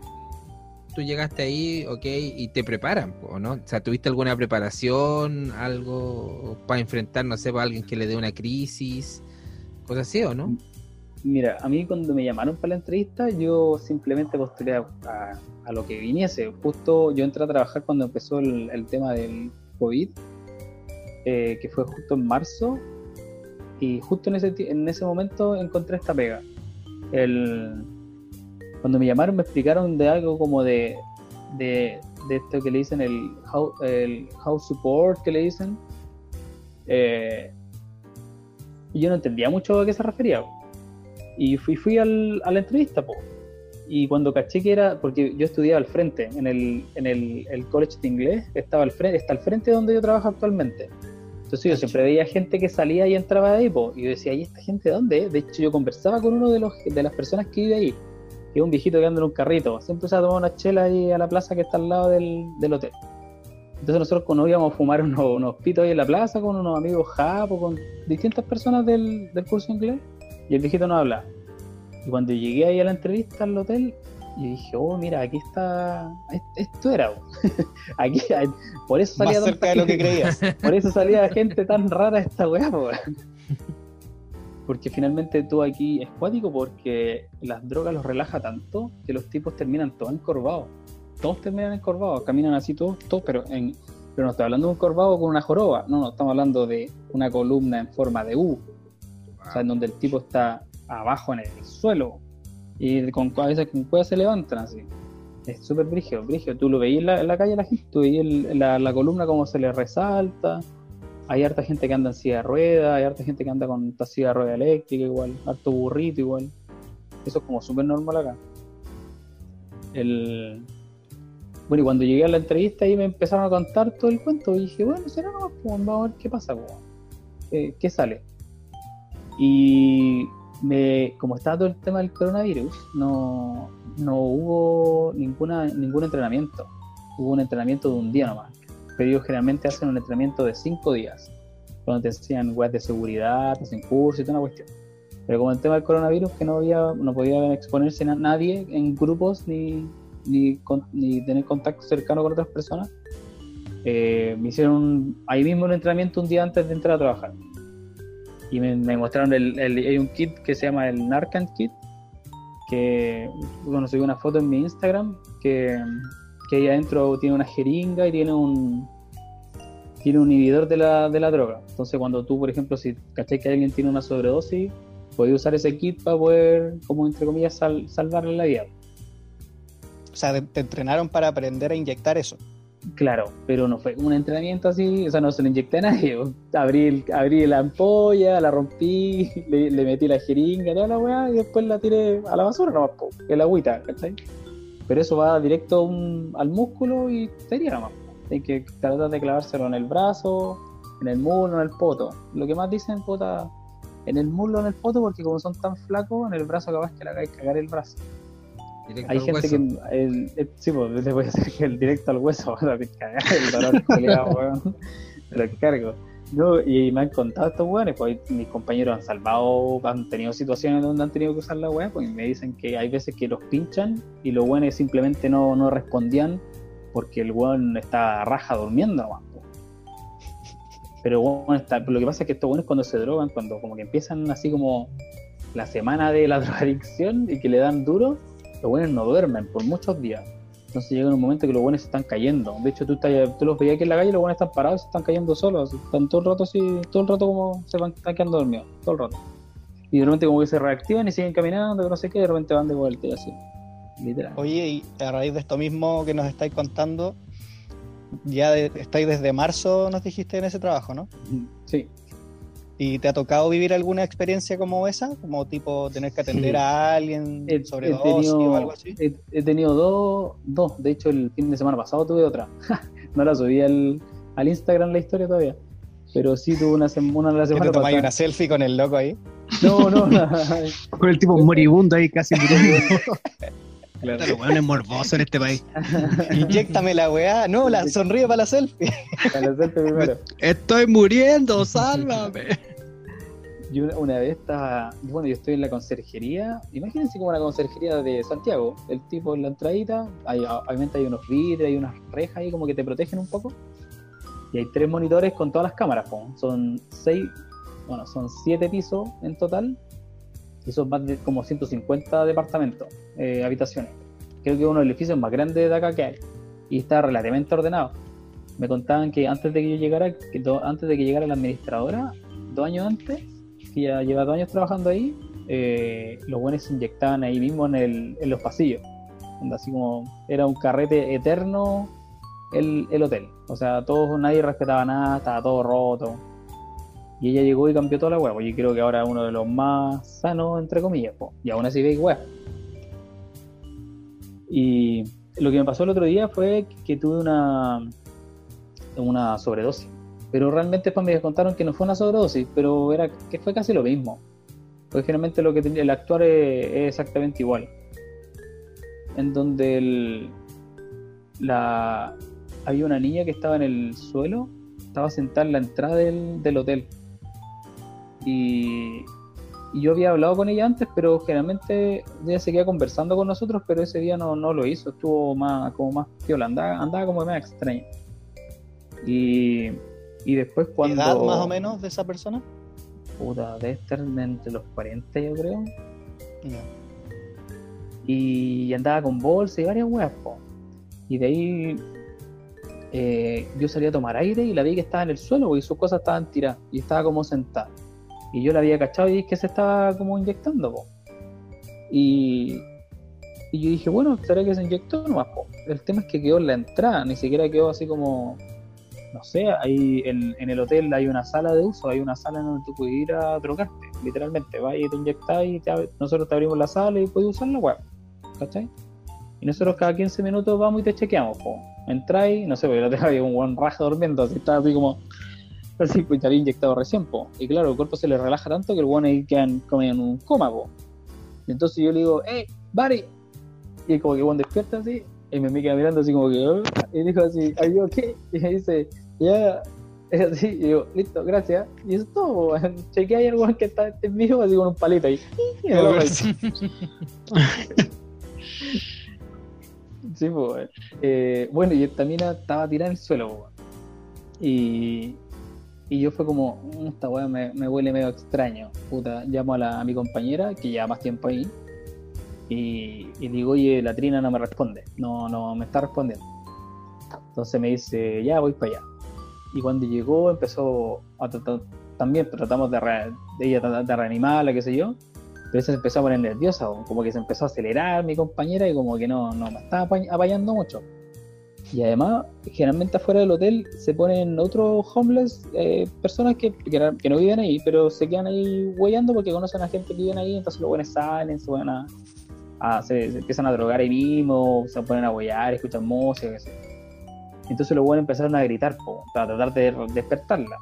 tú llegaste ahí, ok, y te preparan, ¿o no? O sea, ¿tuviste alguna preparación, algo para enfrentar, no sé, a alguien que le dé una crisis, cosas así, ¿o no? Mira, a mí cuando me llamaron para la entrevista, yo simplemente postulé a, a- a lo que viniese. Justo yo entré a trabajar cuando empezó el, tema del COVID, eh, que fue justo en marzo, y justo en ese, en ese momento encontré esta pega. El, cuando me llamaron me explicaron de algo como de, de, de esto que le dicen el house, el house support que le dicen. Eh, y yo no entendía mucho a qué se refería. Y fui, fui al- a la entrevista, po. Y cuando caché que era, porque yo estudiaba al frente, en el, en el, el college de inglés, estaba al frente, está al frente donde yo trabajo actualmente. Entonces yo siempre veía gente que salía y entraba de ahí, po. y yo decía, ¿y esta gente de dónde? es?". De hecho, yo conversaba con uno de, los, de las personas que vive ahí, que es un viejito que anda en un carrito. Siempre se ha tomado una chela ahí a la plaza que está al lado del, del hotel. Entonces nosotros cuando íbamos a fumar *laughs* unos, unos pitos ahí en la plaza con unos amigos japos, con distintas personas del, del curso inglés, y el viejito no habla. Y cuando llegué ahí a la entrevista al hotel, yo dije, oh, mira, aquí está, est- esto era, *laughs* aquí, por eso salía Más cerca tanta de lo que gente- creías. *laughs* por eso salía gente tan rara esta weá, po. Porque finalmente tú aquí es cuático porque las drogas los relaja tanto que los tipos terminan todos encorvados. Todos terminan encorvados, caminan así todos, todos, pero en pero no estoy hablando de un corvado con una joroba, no, no, estamos hablando de una columna en forma de U, o sea, en donde el tipo está abajo en el suelo y con a veces con cuevas se levantan así. Es súper brígido, brígido. Tú lo veías en la, en la calle la gente, tú veías la, la columna como se le resalta. Hay harta gente que anda en silla de ruedas, hay harta gente que anda con esta silla de rueda eléctrica igual, harto burrito igual. Eso es como súper normal acá. El... Bueno, y cuando llegué a la entrevista ahí me empezaron a contar todo el cuento y dije, bueno, será nomás, pues, vamos a ver qué pasa, pues, eh, qué sale. Y me, como estaba todo el tema del coronavirus, no, no hubo ninguna, ningún entrenamiento. Hubo un entrenamiento de un día nomás. Pero ellos generalmente hacen un entrenamiento de cinco días, donde te enseñan webs de seguridad, te hacen cursos y toda una cuestión. Pero como el tema del coronavirus, que no había, no podía exponerse na- nadie en grupos ni, ni, con- ni tener contacto cercano con otras personas, eh, me hicieron un- ahí mismo un entrenamiento un día antes de entrar a trabajar. Y me, me mostraron el, el- hay un kit que se llama el Narcan Kit que bueno subí una foto en mi Instagram que, que ahí adentro tiene una jeringa y tiene un tiene un inhibidor de la, de la droga. Entonces cuando tú por ejemplo si cachai que alguien tiene una sobredosis puedes usar ese kit para poder como entre comillas sal- salvarle la vida O sea, te- entrenaron para aprender a inyectar eso. Claro, pero no fue un entrenamiento así, o sea, no se lo inyecté a nadie. Abrí, el- abrí la ampolla, la rompí, le, metí la jeringa, toda la weá, y después la tiré a la basura nomás, po, el agüita, ¿cachai? Pero eso va directo al músculo y sería nomás. Hay que tratar de clavárselo en el brazo, en el muslo, en el poto. Lo que más dicen, en el muslo, en el poto, porque como son tan flacos, en el brazo capaz que hagáis cagar el brazo. Directo Hay al gente hueso. que. El, el- sí, pues le voy a hacer que el directo al hueso *laughs* para cagar el dolor culiao, weón. Lo cargo. No, y me han contado estos weones, pues mis compañeros han salvado, han tenido situaciones donde han tenido que usar la weá, pues y me dicen que hay veces que los pinchan y los weones simplemente no, no respondían porque el weón está raja durmiendo po. Pero bueno, está, lo que pasa es que estos weones cuando se drogan, cuando como que empiezan así como la semana de la *laughs* drogadicción y que le dan duro, los buenos no duermen por muchos días. Entonces llega un momento que los buenos se están cayendo. De hecho, tú, estás, tú los veías aquí en la calle y los buenos están parados y se están cayendo solos. Están todo el rato así, todo el rato como se van están quedando dormidos, todo el rato. Y de repente como que se reactivan y siguen caminando, que no sé qué, y de repente van de vuelta y así. Literal. Oye, y a raíz de esto mismo que nos estáis contando, ya de- estáis desde marzo, nos dijiste, en ese trabajo, ¿no? Sí. ¿Y te ha tocado vivir alguna experiencia como esa? Como tipo tener que atender Sí. a alguien He, sobre he tenido, o algo así. he- he tenido dos, dos. De hecho, el fin de semana pasado tuve otra. *laughs* no la subí al, al Instagram la historia todavía. Pero sí tuve una, sem- una de la Que te semana tomáis una selfie con el loco ahí. No, no, no. *laughs* Con el tipo moribundo ahí casi. *laughs* Claro. Los weones morbosos en este país. Inyéctame la weá. No, la sonríe para la selfie. Para hacerte primero. Estoy muriendo, sálvame. Yo una, vez estaba, bueno, yo estoy en la conserjería, imagínense como la conserjería de Santiago, el tipo en la entradita, hay, obviamente hay unos vidrios, hay unas rejas ahí como que te protegen un poco, y hay tres monitores con todas las cámaras, son seis, bueno, son siete pisos en total, y son más de como 150 departamentos, eh, habitaciones. Creo que uno de los edificios más grandes de acá que hay, y está relativamente ordenado. Me contaban que antes de que yo llegara, que do- antes de que llegara la administradora, dos años antes, lleva dos años trabajando ahí, eh, los buenos se inyectaban ahí mismo en, los pasillos. Así como era un carrete eterno el, el hotel. O sea, todos, nadie respetaba nada, estaba todo roto. Y ella llegó y cambió toda la hueá. Yo creo que ahora uno de los más sanos, entre comillas. po. Y aún así veis hueá. Y lo que me pasó el otro día fue que tuve una, una sobredosis. Pero realmente después me contaron que no fue una sobredosis, pero era que fue casi lo mismo. Porque generalmente lo que tenía- el actuar es, es exactamente igual. En donde el- la, había una niña que estaba en el suelo, estaba sentada en la entrada del, del hotel. Y, y yo había hablado con ella antes, pero generalmente ella seguía conversando con nosotros, pero ese día no, no lo hizo, estuvo más, como más piola, andaba, andaba como más extraña. Y, y después cuando... ¿Edad más o menos de esa persona? Puta, debe estar entre los 40 yo creo. Ya. Y andaba con bolsa y varias weas, po. Y de ahí eh, yo salí a tomar aire y la vi que estaba en el suelo y sus cosas estaban tiradas y estaba como sentada. Y yo la había cachado y vi que se estaba como inyectando, po. Y, y yo dije, bueno, ¿será que se inyectó nomás, po? El tema es que quedó en la entrada, ni siquiera quedó así como, no sé, ahí en, el hotel hay una sala de uso, hay una sala en donde tú puedes ir a drogarte, literalmente. Vas y te inyectas y te nosotros te abrimos la sala y puedes usar la web, ¿cachai? Y nosotros cada 15 minutos vamos y te chequeamos. Entráis, no sé, porque la vez había un buen raja durmiendo, así estaba así como, así, pues te había inyectado recién, po. Y claro, el cuerpo se le relaja tanto que el bueno ahí queda en, en un coma, po. Y entonces yo le digo, hey, Barry, y como que el despierta así, y me queda mirando así como que, "Oh", y dijo así, ¿are you okay? Y me dice, ya, *laughs* es así, y digo, listo, gracias. Y eso es todo, weón. *laughs* Chequea ahí algo que está en vivo, así con un palito ahí. *laughs* Y me lo reí. Sí, pues. Eh, bueno, y esta mina estaba tirada en el suelo, pues. Y, y yo fue como, "Mm, esta weá me, me huele medio extraño. Puta, llamo a, la, a mi compañera, que lleva más tiempo ahí, y, y digo, oye, la trina no me responde, no, no me está respondiendo. Entonces me dice, ya voy para allá. Y cuando llegó empezó a tratar, también tratamos de, re- de ella reanimarla, qué sé yo. Pero se empezó a poner nerviosa, como que se empezó a acelerar mi compañera y como que no, no me estaba apa- apañando mucho. Y además, generalmente afuera del hotel se ponen otros homeless, eh, personas que, que, no viven ahí, pero se quedan ahí huellando porque conocen a gente que vive ahí, entonces los buenos salen, se, van a, se empiezan a drogar ahí mismo, se ponen a huellar, escuchan música, qué sé yo. Entonces los buenos empezaron a gritar po, para tratar de despertarla.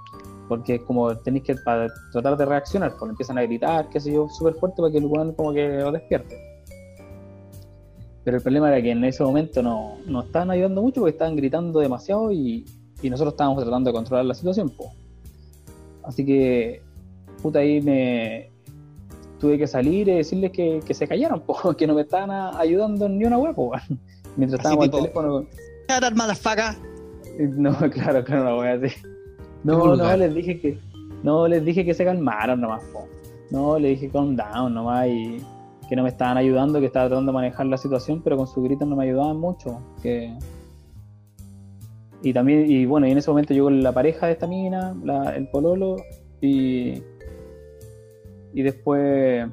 Porque es como tenéis que para tratar de reaccionar, pues empiezan a gritar, qué sé yo, súper fuerte para que el weón como que lo despierte. Pero el problema era que en ese momento no, no estaban ayudando mucho porque estaban gritando demasiado y, y nosotros estábamos tratando de controlar la situación. po. Así que, puta, ahí me tuve que salir y decirles que, que se callaron, po, *laughs* que no me estaban ayudando en ni una hueá. Mientras Así estábamos al tipo, teléfono. Up, *laughs* motherfucker. No, claro, claro, una wea así. No, Qué no, vulgar. les dije que. No, les dije que se calmaron nomás, po. No, le dije calm down nomás y que no me estaban ayudando, que estaba tratando de manejar la situación, pero con sus gritos no me ayudaban mucho. Que... Y también, y bueno, y en ese momento llegó la pareja de esta mina, la- el pololo, y. Y después.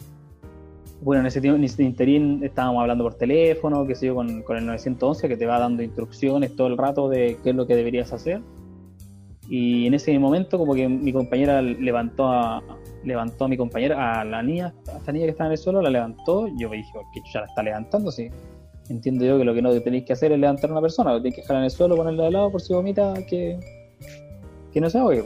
Bueno, en ese tiempo, en ese interín estábamos hablando por teléfono, qué sé yo, con, el 911 que te va dando instrucciones todo el rato de qué es lo que deberías hacer. Y en ese momento como que mi compañera levantó a, levantó a mi compañera, a la niña, a esta niña que estaba en el suelo, la levantó. Yo me dije, que ya la está levantando, sí. Entiendo yo que lo que no tenéis que hacer es levantar a una persona, lo tenéis que dejar en el suelo, ponerla de lado por si vomita, que, que no se ahogue.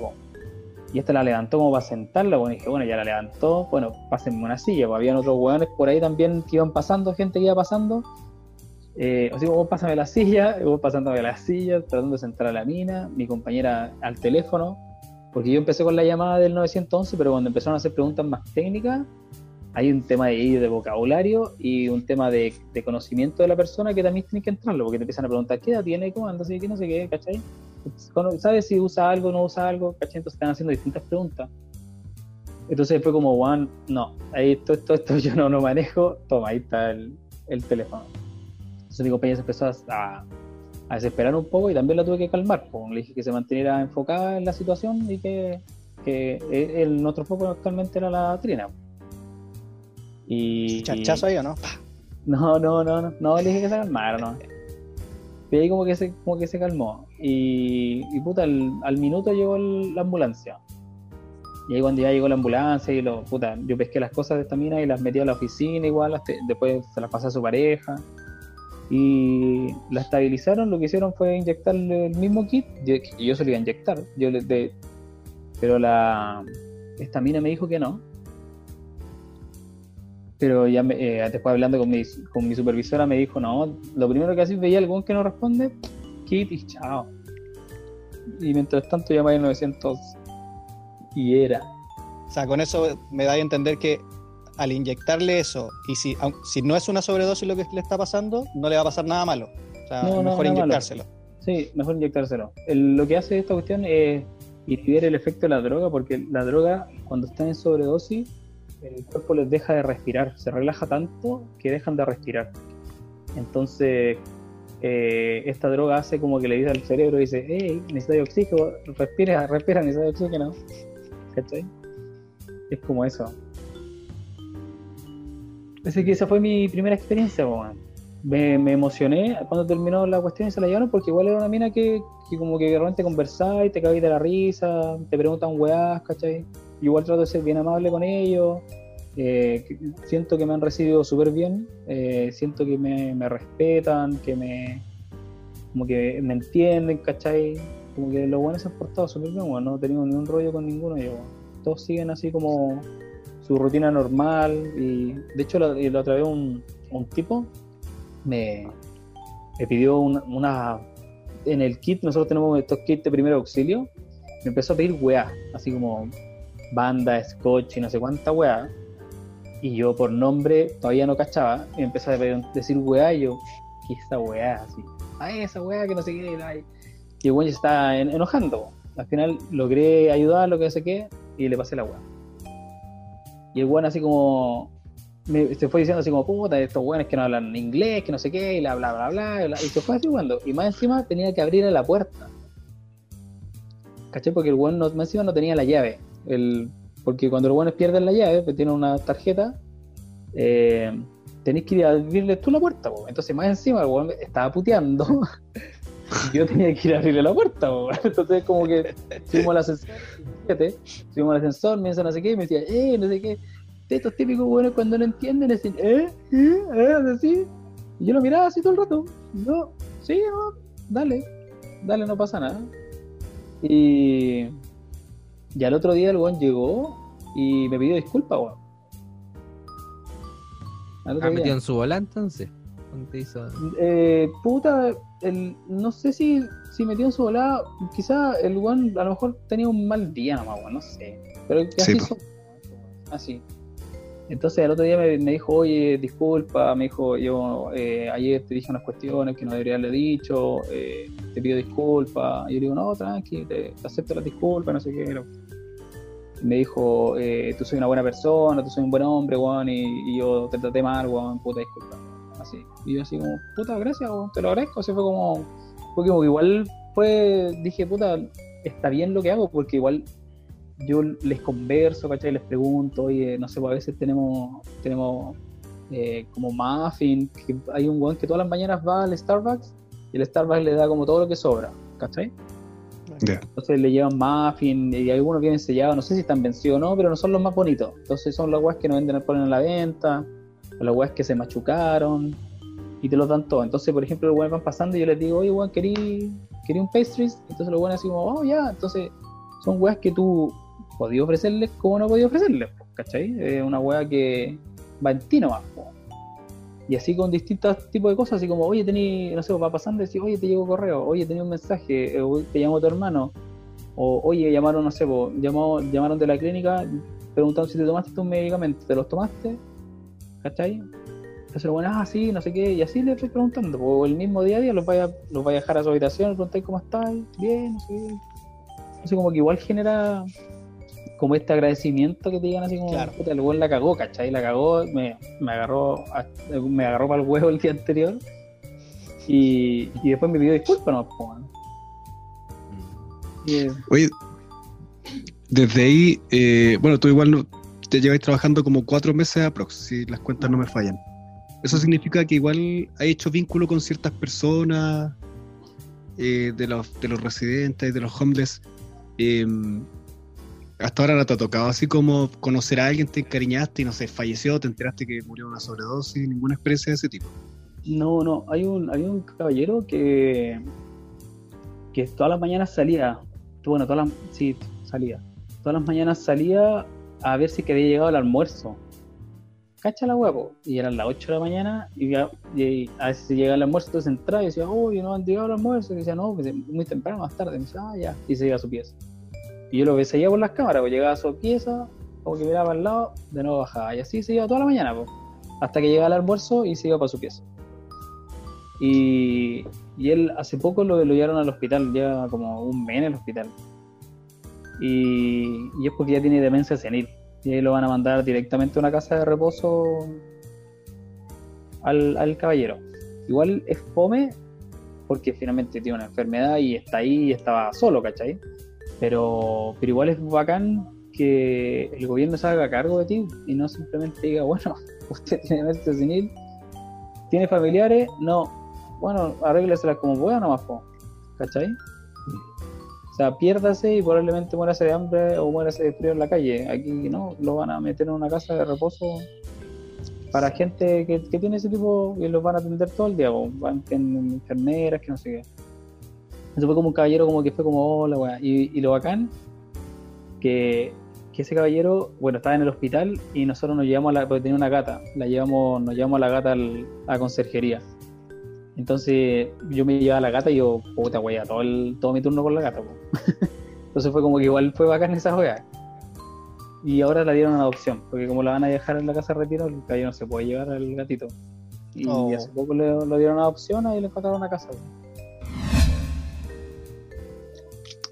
Y esta la levantó como para sentarla, bueno, y dije, bueno, ya la levantó, bueno, pásenme una silla, pues habían otros hueones por ahí también que iban pasando, gente que iba pasando. Eh, así como vos pásame la silla, y *laughs* vos pasándome la silla, tratando de sentar a la mina, mi compañera al teléfono, porque yo empecé con la llamada del 911, pero cuando empezaron a hacer preguntas más técnicas, hay un tema de, de vocabulario y un tema de, de conocimiento de la persona que también tiene que entrarlo, porque te empiezan a preguntar qué edad tiene, cómo anda, así que no sé qué, ¿cachai? ¿Sabes si usa algo, no usa algo? ¿cachai? Entonces están haciendo distintas preguntas. Entonces fue como, Juan, no, ahí esto, esto, esto yo no lo manejo, toma, ahí está el, el teléfono. Entonces mi compañera se empezó a, a desesperar un poco y también la tuve que calmar. Pues. Le dije que se manteniera enfocada en la situación y que, que el, nuestro foco actualmente era la trina. Y, ¿Chachazo ahí o no? No, no, no, no, no, le dije que se calmara, no. Y ahí como que se, como que se calmó. Y, y puta, al, al minuto llegó la ambulancia. Y ahí cuando ya llegó la ambulancia y lo, puta, yo pesqué las cosas de esta mina y las metí a la oficina igual, después se las pasé a su pareja. Y la estabilizaron, lo que hicieron fue inyectarle el mismo kit, yo, que yo se lo iba a inyectar, yo le, de- pero la esta mina me dijo que no. Pero ya me- eh, después hablando con mi, con mi supervisora me dijo, no, lo primero que así veía algún que no responde, kit y chao. Y mientras tanto llamé al 900 y era. O sea, con eso me da a entender que al inyectarle eso, y si, si no es una sobredosis lo que le está pasando, no le va a pasar nada malo. O sea, No, no, mejor nada malo. inyectárselo. Sí, mejor inyectárselo. El- lo que hace esta cuestión es inhibir el efecto de la droga, porque la droga, cuando están en sobredosis, el cuerpo les deja de respirar, se relaja tanto que dejan de respirar. Entonces, eh, esta droga hace como que le dice al cerebro, dice, hey, necesito oxígeno, respira, respira, necesito oxígeno. ¿Cachai? Es como eso. Así que esa fue mi primera experiencia, weón me, me emocioné cuando terminó la cuestión y se la llevaron porque igual era una mina que, que como que de repente conversaba y te cabís de la risa, te preguntan weás, ¿cachai? Igual trato de ser bien amable con ellos, eh, siento que me han recibido súper bien, eh, siento que me, me respetan, que me como que me entienden, ¿cachai? Como que los buenos se han portado súper bien, weón, no he tenido ni un rollo con ninguno de todos siguen así como su rutina normal y de hecho la, la otra vez un, un tipo me, me pidió una, una- En el kit, nosotros tenemos estos kits de primer auxilio. Me empezó a pedir weá, así como banda, scotch y no sé cuánta weá. Y yo por nombre todavía no cachaba. Y me empezó a decir weá y yo, ¿qué es esa weá? Así, ah, esa weá que no sé qué. ay". Y el weón se está en- enojando. Al final logré ayudar, lo que sé qué, y le pasé la weá. Y el weón así como me, se fue diciendo así como, puta, estos weones que no hablan inglés, que no sé qué, y bla, bla, bla, bla, y, se fue así jugando. Y más encima tenía que abrir la puerta. ¿Caché? Porque el weón no, más encima no tenía la llave. El, porque cuando los weones pierden la llave, pues tienen una tarjeta, eh, que ir a abrirle tú la puerta, po. Entonces más encima el weón estaba puteando. *laughs* yo tenía que ir a abrirle la puerta, po. Entonces como que subimos al ascensor, fíjate, subimos al ascensor, me dice no sé qué, y me decía, eh, no sé qué de estos típicos buenos cuando no entienden decir, ¿eh? ¿eh? ¿eh? así. Y yo lo miraba así todo el rato. No, sí, no, dale, dale, no pasa nada. Y, y al otro día el weón llegó y me pidió disculpas, weón. Al otro Ah, día. metido en su bola entonces. Te hizo- Eh, puta, el, no sé si, si metió en su volada, quizá el weón a lo mejor tenía un mal día nomás, weón, no sé. Pero Sí, así po. son. Así. Entonces el otro día me, me dijo, oye, disculpa, me dijo, yo eh, ayer te dije unas cuestiones que no debería haberle dicho, eh, te pido disculpas. Y yo le digo, no, tranqui, te, te acepto las disculpas, no sé qué. Me dijo, eh, tú soy una buena persona, tú soy un buen hombre, weón, y, y yo te traté mal, weón, puta disculpa. Así. Y yo así como, puta, gracias, weón, te lo agradezco. Fue como, fue como que igual fue, dije, puta, está bien lo que hago, porque igual yo les converso, ¿cachai? Les pregunto, oye, no sé, pues a veces tenemos, tenemos eh, como muffin, que hay un weón que todas las mañanas va al Starbucks y el Starbucks le da como todo lo que sobra, ¿cachai? Ya. Entonces le llevan muffin y algunos vienen sellados, no sé si están vencidos o no, pero no son los más bonitos. Entonces son las weas que no venden ponen a la venta, las weas que se machucaron y te los dan todo. Entonces, por ejemplo, los weones van pasando y yo les digo, oye, weón, querí, querí un pastries. Entonces los weones así como, oh, ya. Entonces son weas que tú podías ofrecerles como no podías ofrecerles, ¿cachai? Es una wea que va en ti nomás, po. Y así con distintos tipos de cosas, así como, oye, tení, no sé, va pasando y oye, te llegó correo, oye, tenía un mensaje, eh, te llamó tu hermano, o oye, llamaron, no sé, po, llamó, llamaron de la clínica preguntando si te tomaste tus medicamentos, ¿te los tomaste? ¿Cachai? Entonces, bueno, ah, sí, no sé qué, y así le estoy preguntando, o el mismo día a día los vaya, los vaya a dejar a su habitación, le preguntáis cómo estás, bien, no sé qué. Entonces, como que igual genera como este agradecimiento que te digan así como, Claro. puta, el la cagó, ¿cachai? La cagó, me, me agarró a- me agarró para el huevo el día anterior y, y después me pidió disculpas, no. Y, eh, Oye, desde ahí, eh, bueno, tú igual no, te lleváis trabajando como cuatro meses aprox, si las cuentas no me fallan. Eso significa que igual has hecho vínculo con ciertas personas eh, de, los, de los residentes, de los homeless. Eh, hasta ahora no te ha tocado así como conocer a alguien, te encariñaste y no sé, falleció, te enteraste que murió una sobredosis, ninguna experiencia de ese tipo. No, no, hay un, había un caballero que, que todas las mañanas salía, bueno, todas las, sí, salía, todas las mañanas salía a ver si había llegado el almuerzo. Cacha la huevo, y eran las 8 de la mañana, y, ya- y a veces llegaba el almuerzo, entonces entraba y decía, oh, no han llegado el almuerzo, y decía, no, pues, muy temprano, más tarde, y decía, ah, ya, y se iba a su pieza. Y yo lo seguía por las cámaras, pues llegaba a su pieza, como que miraba al lado, de nuevo bajaba, y así se iba toda la mañana, pues, hasta que llegaba el almuerzo y se iba para su pieza. Y, y él hace poco lo, lo llevaron al hospital, lleva como un mes en el hospital. Y, y es porque ya tiene demencia senil. Y ahí lo van a mandar directamente a una casa de reposo al, al caballero. Igual es fome porque finalmente tiene una enfermedad y está ahí y estaba solo, ¿cachai? Pero, pero igual es bacán que el gobierno se haga cargo de ti y no simplemente diga, bueno, *laughs* usted tiene demencia senil, tiene familiares, no, bueno, arrégleselas como pueda nomás, po, ¿cachai? O sea, piérdase y probablemente muérase de hambre o muérase de frío en la calle. Aquí no, lo van a meter en una casa de reposo para gente que, que tiene ese tipo y los van a atender todo el día, po. van en enfermeras, que no sé qué. Fue como un caballero como que fue como, hola, weá. Y, y lo bacán, que, que ese caballero, bueno, estaba en el hospital y nosotros nos llevamos a la, porque tenía una gata, la llevamos, nos llevamos a la gata al- a la conserjería. Entonces yo me llevaba a la gata y yo, puta wea, todo, el, todo mi turno con la gata. *laughs* Entonces fue como que igual fue bacán esa wea. Y ahora la dieron en adopción, porque como la van a dejar en la casa de retiro, el caballero no se puede llevar al gatito. Y Oh. hace poco le- lo dieron en adopción y le encontraron una casa.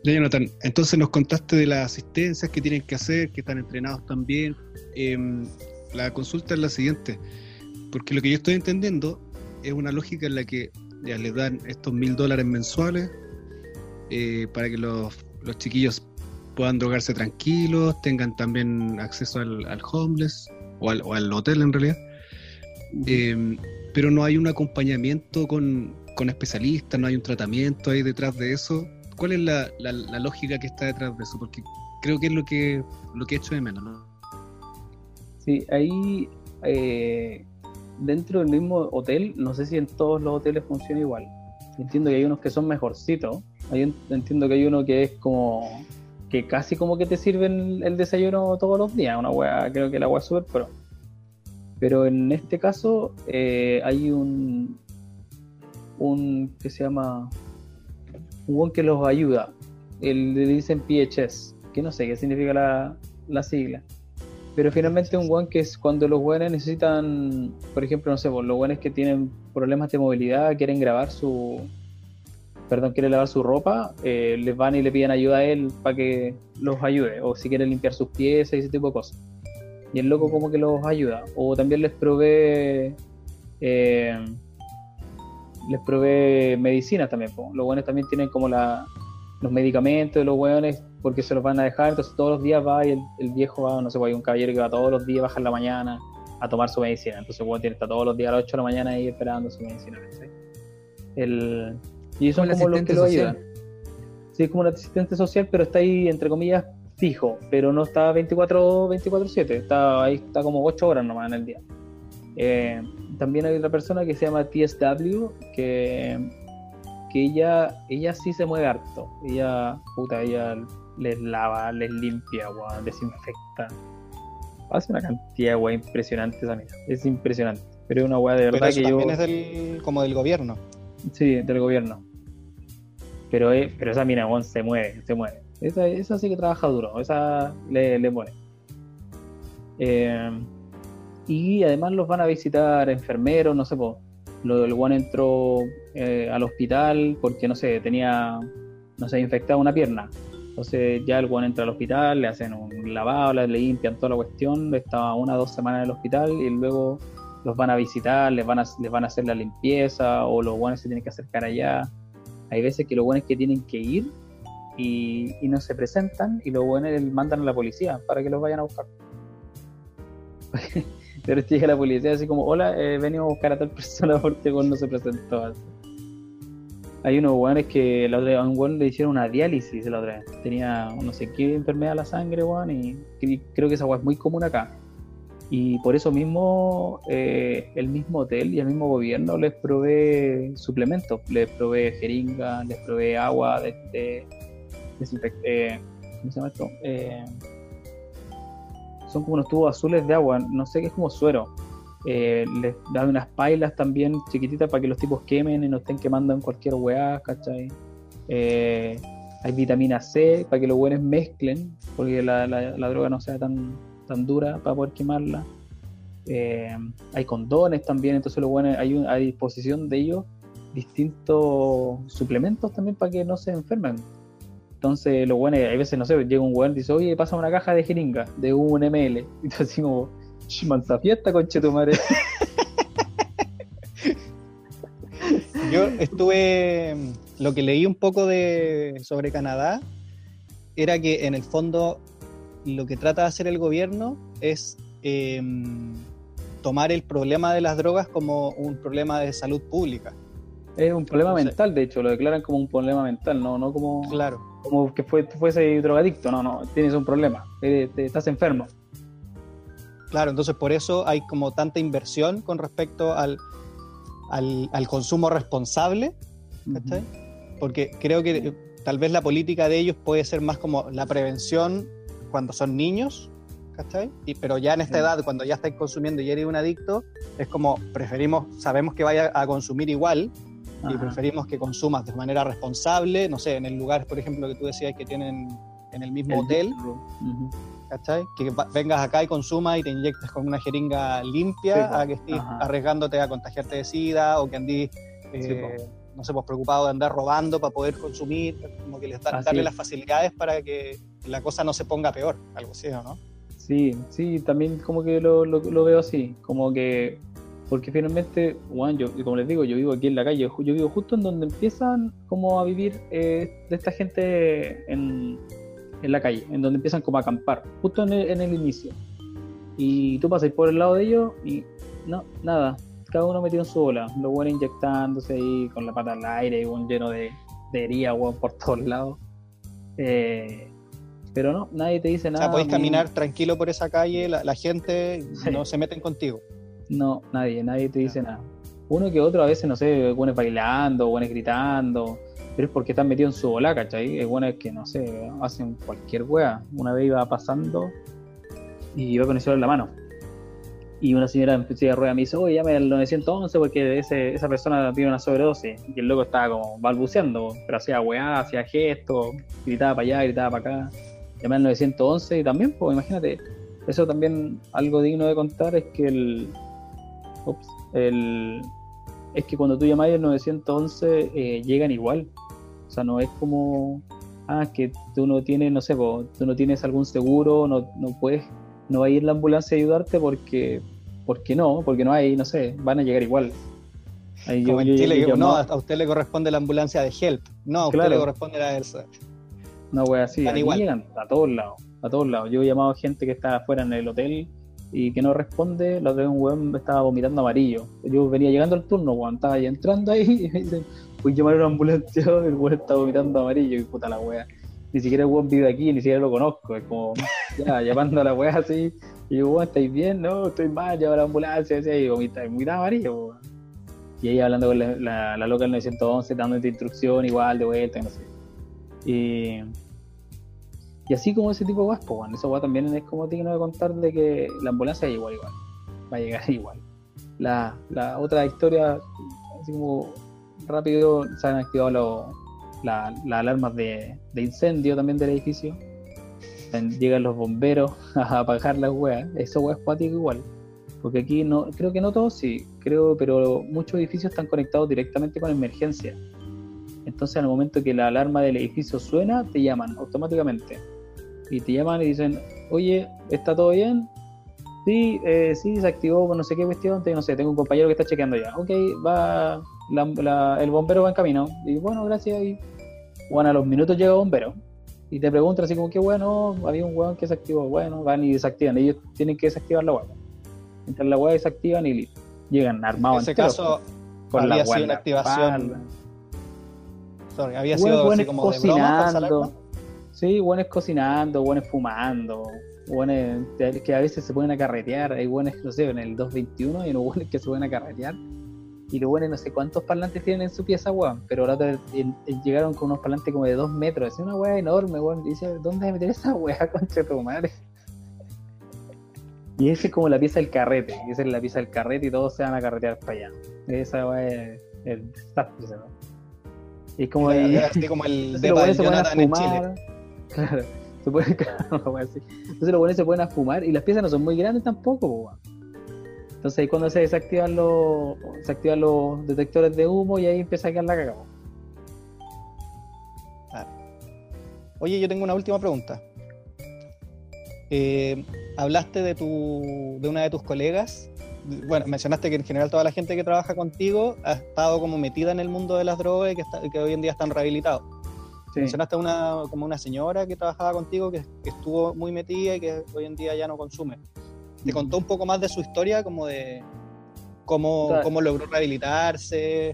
Ya, Jonathan, entonces nos contaste de las asistencias que tienen que hacer, que están entrenados también. Em, la consulta es la siguiente, porque lo que yo estoy entendiendo es una lógica en la que ya les dan estos mil dólares mensuales eh, para que los, los chiquillos puedan drogarse tranquilos, tengan también acceso al, al homeless o al, o al hotel en realidad. Em, pero no hay un acompañamiento con, con especialistas, no hay un tratamiento ahí detrás de eso. ¿Cuál es la, la- la lógica que está detrás de eso? Porque creo que es lo que, lo que he hecho de menos, ¿no? Sí, ahí eh, dentro del mismo hotel, no sé si en todos los hoteles funciona igual. Entiendo que hay unos que son mejorcitos. Entiendo que hay uno que es como que casi como que te sirven el desayuno todos los días. Una wea, creo que la wea es súper pro. Pero en este caso eh, hay un un que se llama un que los ayuda. El, le dicen PHS, que no sé qué significa la, la sigla. Pero finalmente un weón que es cuando los weones necesitan, por ejemplo, no sé, pues, los weones que tienen problemas de movilidad, quieren grabar su, perdón, quieren lavar su ropa, eh, les van y le piden ayuda a él para que los ayude, o si quieren limpiar sus piezas y ese tipo de cosas. Y el loco como que los ayuda, o también les provee, eh, les provee medicinas también, po. los weones también tienen como la, los medicamentos de los weones porque se los van a dejar, entonces todos los días va y el, el viejo va, no sé, pues, hay un caballero que va todos los días, baja en la mañana a tomar su medicina, entonces el tiene que estar todos los días a las 8 de la mañana ahí esperando su medicina. El, y son Como como los que lo ayudan. Sí, es como un asistente social, pero está ahí, entre comillas, fijo, pero no está 24 24/7, está ahí está como 8 horas nomás en el día. Eh, también hay otra persona que se llama TSW, que, que ella, ella sí se mueve harto. Ella, puta, ella les lava, les limpia, weón, desinfecta. Hace una cantidad de weá impresionante esa mina. Es impresionante. Pero es una weá de Pero verdad eso que yo. también es del, como del gobierno. Sí, del gobierno. Pero, eh, pero esa mina, weón, se mueve, se mueve. Esa, esa sí que trabaja duro, esa le, le pone. Eh, y además los van a visitar enfermeros, no sé, po. Lo, el weón entró eh, al hospital porque, no sé, tenía, no sé, infectada una pierna. Entonces ya el weón entra al hospital, le hacen un lavado, le limpian toda la cuestión, estaba una o dos semanas en el hospital y luego los van a visitar, les van a, les van a hacer la limpieza o los buenos se tienen que acercar allá. Hay veces que los buenos que tienen que ir y, y no se presentan y los les mandan a la policía para que los vayan a buscar. *laughs* Pero llega la policía así como, hola, eh, venimos a buscar a tal *laughs* persona porque weón no se presentó. Hay unos buenos que la otra a un weón le hicieron una diálisis la otra vez. Tenía no sé qué enfermedad de la sangre, weón, y cre- creo que esa weá es muy común acá. Y por eso mismo eh, el mismo hotel y el mismo gobierno les provee suplementos, les provee jeringas, les provee agua de, de desinfect- eh, ¿cómo se llama esto? Son como unos tubos azules de agua, no sé qué es como suero. Eh, les dan unas pailas también chiquititas para que los tipos quemen y no estén quemando en cualquier weá, ¿cachai? Eh, hay vitamina C para que los buenos mezclen, porque la, la- droga no sea tan, tan dura para poder quemarla. Eh, hay condones también, entonces los buenos, hay un- a disposición de ellos distintos suplementos también para que no se enfermen. Entonces, los buenos, hay veces, no sé, llega un weón y dice, oye, pasa una caja de jeringa de un ml. *laughs* Y tú así como, "Ch, mansa fiesta, conche tu madre. *laughs* Yo estuve, lo que leí un poco de sobre Canadá era que en el fondo lo que trata de hacer el gobierno es eh, tomar el problema de las drogas como un problema de salud pública. Es un problema mental, de hecho, lo declaran como un problema mental, no, no como, Claro. como que fue, fuese drogadicto, no, no, tienes un problema, eres- estás enfermo. Claro, entonces por eso hay como tanta inversión con respecto al, al, al consumo responsable, ¿cachai? Porque creo que tal vez la política de ellos puede ser más como la prevención cuando son niños, ¿cachai? Y, pero ya en esta edad, cuando ya estáis consumiendo y eres un adicto, es como preferimos, sabemos que vaya a consumir igual y preferimos que consumas de manera responsable, no sé, en el lugar, por ejemplo, que tú decías que tienen en el mismo El hotel. ¿cachai? Que vengas acá y consumas y te inyectes con una jeringa limpia Sí, a que estés Ajá. arriesgándote a contagiarte de sida o que andís, eh, Sí, no sé, pues preocupado de andar robando para poder consumir, como que les da- darle es. las facilidades para que la cosa no se ponga peor, algo así, ¿o ¿no? Sí, sí, también como que lo, lo, lo veo así, como que, porque finalmente, bueno, yo, como les digo, yo vivo aquí en la calle, yo vivo justo en donde empiezan como a vivir eh, de esta gente en, en la calle, en donde empiezan como a acampar, justo en el, en el inicio. Y tú pasas por el lado de ellos y no, nada, cada uno metido en su bola, los buenos inyectándose ahí con la pata al aire y un lleno de, de heridas, weón, por todos lados. Eh, pero no, nadie te dice O nada. sea, podéis caminar tranquilo por esa calle, la, la gente Sí. no se meten contigo. No, nadie, nadie te dice nada. Uno que otro a veces, no sé, buenos bailando, buenos gritando, pero es porque están metidos en su bola, ¿cachai? Es bueno que, no sé, hacen cualquier wea. Una vez iba pasando y iba con el celular en la mano. Y una señora en silla de rueda me dice, oye, llame al 911 porque ese, esa persona tiene una sobredosis. Y el loco estaba como balbuceando, pero hacía weá, hacía gestos, gritaba para allá, gritaba para acá. Llamé al 911 y también, pues imagínate, eso también algo digno de contar es que el, ups, el es que cuando tú llamas al 911 eh, llegan igual. O sea, no es como, ah, que tú no tienes, no sé, po, tú no tienes algún seguro, no, no puedes, no va a ir la ambulancia a ayudarte porque, porque no, porque no hay, no sé, van a llegar igual. Ahí Como yo- en Chile, yo no, a usted le corresponde la ambulancia de Help. No, a usted Claro. le corresponde la del... Una wea así, llegan a todos lados, a todos lados. Yo he llamado a gente que está afuera en el hotel y que no responde, la otra vez un weón me estaba vomitando amarillo. Yo venía llegando al turno, weón, estaba ahí entrando ahí *laughs* y a llamar a una ambulancia, *laughs* el weón está vomitando amarillo y puta la wea. Ni siquiera el weón vive aquí, ni siquiera lo conozco, es como, *laughs* ya, llamando a la wea así, y yo, weón, ¿estáis bien? No, estoy mal, llamo a la ambulancia, así, y vomita, vomitaba amarillo, weón. Y ahí hablando con la, la, la loca del 911, dándote instrucción igual, de vuelta, no sé. Y, y así como ese tipo de guas, pues, bueno, esa guas también es como digno de contar de que la ambulancia es igual, igual. Va a llegar *laughs* igual. La, la otra historia, así como rápido, se han activado los- la- las alarmas de, de incendio también del edificio. Llegan los bomberos *laughs* a apagar las weas. Eso weas cuático igual. Porque aquí no, creo que no todos sí, creo, pero muchos edificios están conectados directamente con emergencia. Entonces al momento que la alarma del edificio suena, te llaman automáticamente. Y te llaman y dicen, oye, ¿está todo bien? Sí, eh, sí, se activó no sé qué cuestión, no sé, tengo un compañero que está chequeando ya. Ok, va, la- la- el bombero va en camino. Y bueno, gracias. Y bueno, a los minutos llega el bombero. Y te preguntan así como, qué bueno, había un weón que se activó. Bueno, van y desactivan. Ellos tienen que desactivar la weá. Mientras la weá desactivan y listo. Llegan En armados ese enteros, caso, con la había sido en una activación. sorry, había Weón, sido así como de broma cocinando. Sí, buenos cocinando, buenos fumando, buenos que a veces se ponen a carretear. Hay buenos, no sé, en el 221 hay unos buenos que se ponen a carretear. Y los buenos no sé cuántos parlantes tienen en su pieza, weón. Pero la otra llegaron con unos parlantes como de dos metros. Es una weá enorme, weón. Y dice, ¿dónde vas a meter esa weá, *laughs* concha de tu madre? Y esa es como la pieza del carrete. Y esa es la pieza del carrete y todos se van a carretear para allá. Esa weá es el desastre, ¿no? Y es como Era- ahí- así como el *laughs* de Jonathan en Chile. Claro, *laughs* se ponen, claro, *laughs* así. Entonces los buenos se ponen a fumar y las piezas no son muy grandes tampoco, weón. Entonces ahí cuando se desactivan los, se activan los detectores de humo y ahí empieza a quedar la cagada. Oye, yo tengo una última pregunta. Eh, hablaste de tu, de una de tus colegas. Bueno, mencionaste que en general toda la gente que trabaja contigo ha estado como metida en el mundo de las drogas y que, está- que hoy en día están rehabilitados. Sí. Mencionaste una, como una señora que trabajaba contigo que, que estuvo muy metida y que hoy en día ya no consume. ¿Te contó un poco más de su historia, como de cómo, Claro. cómo logró rehabilitarse?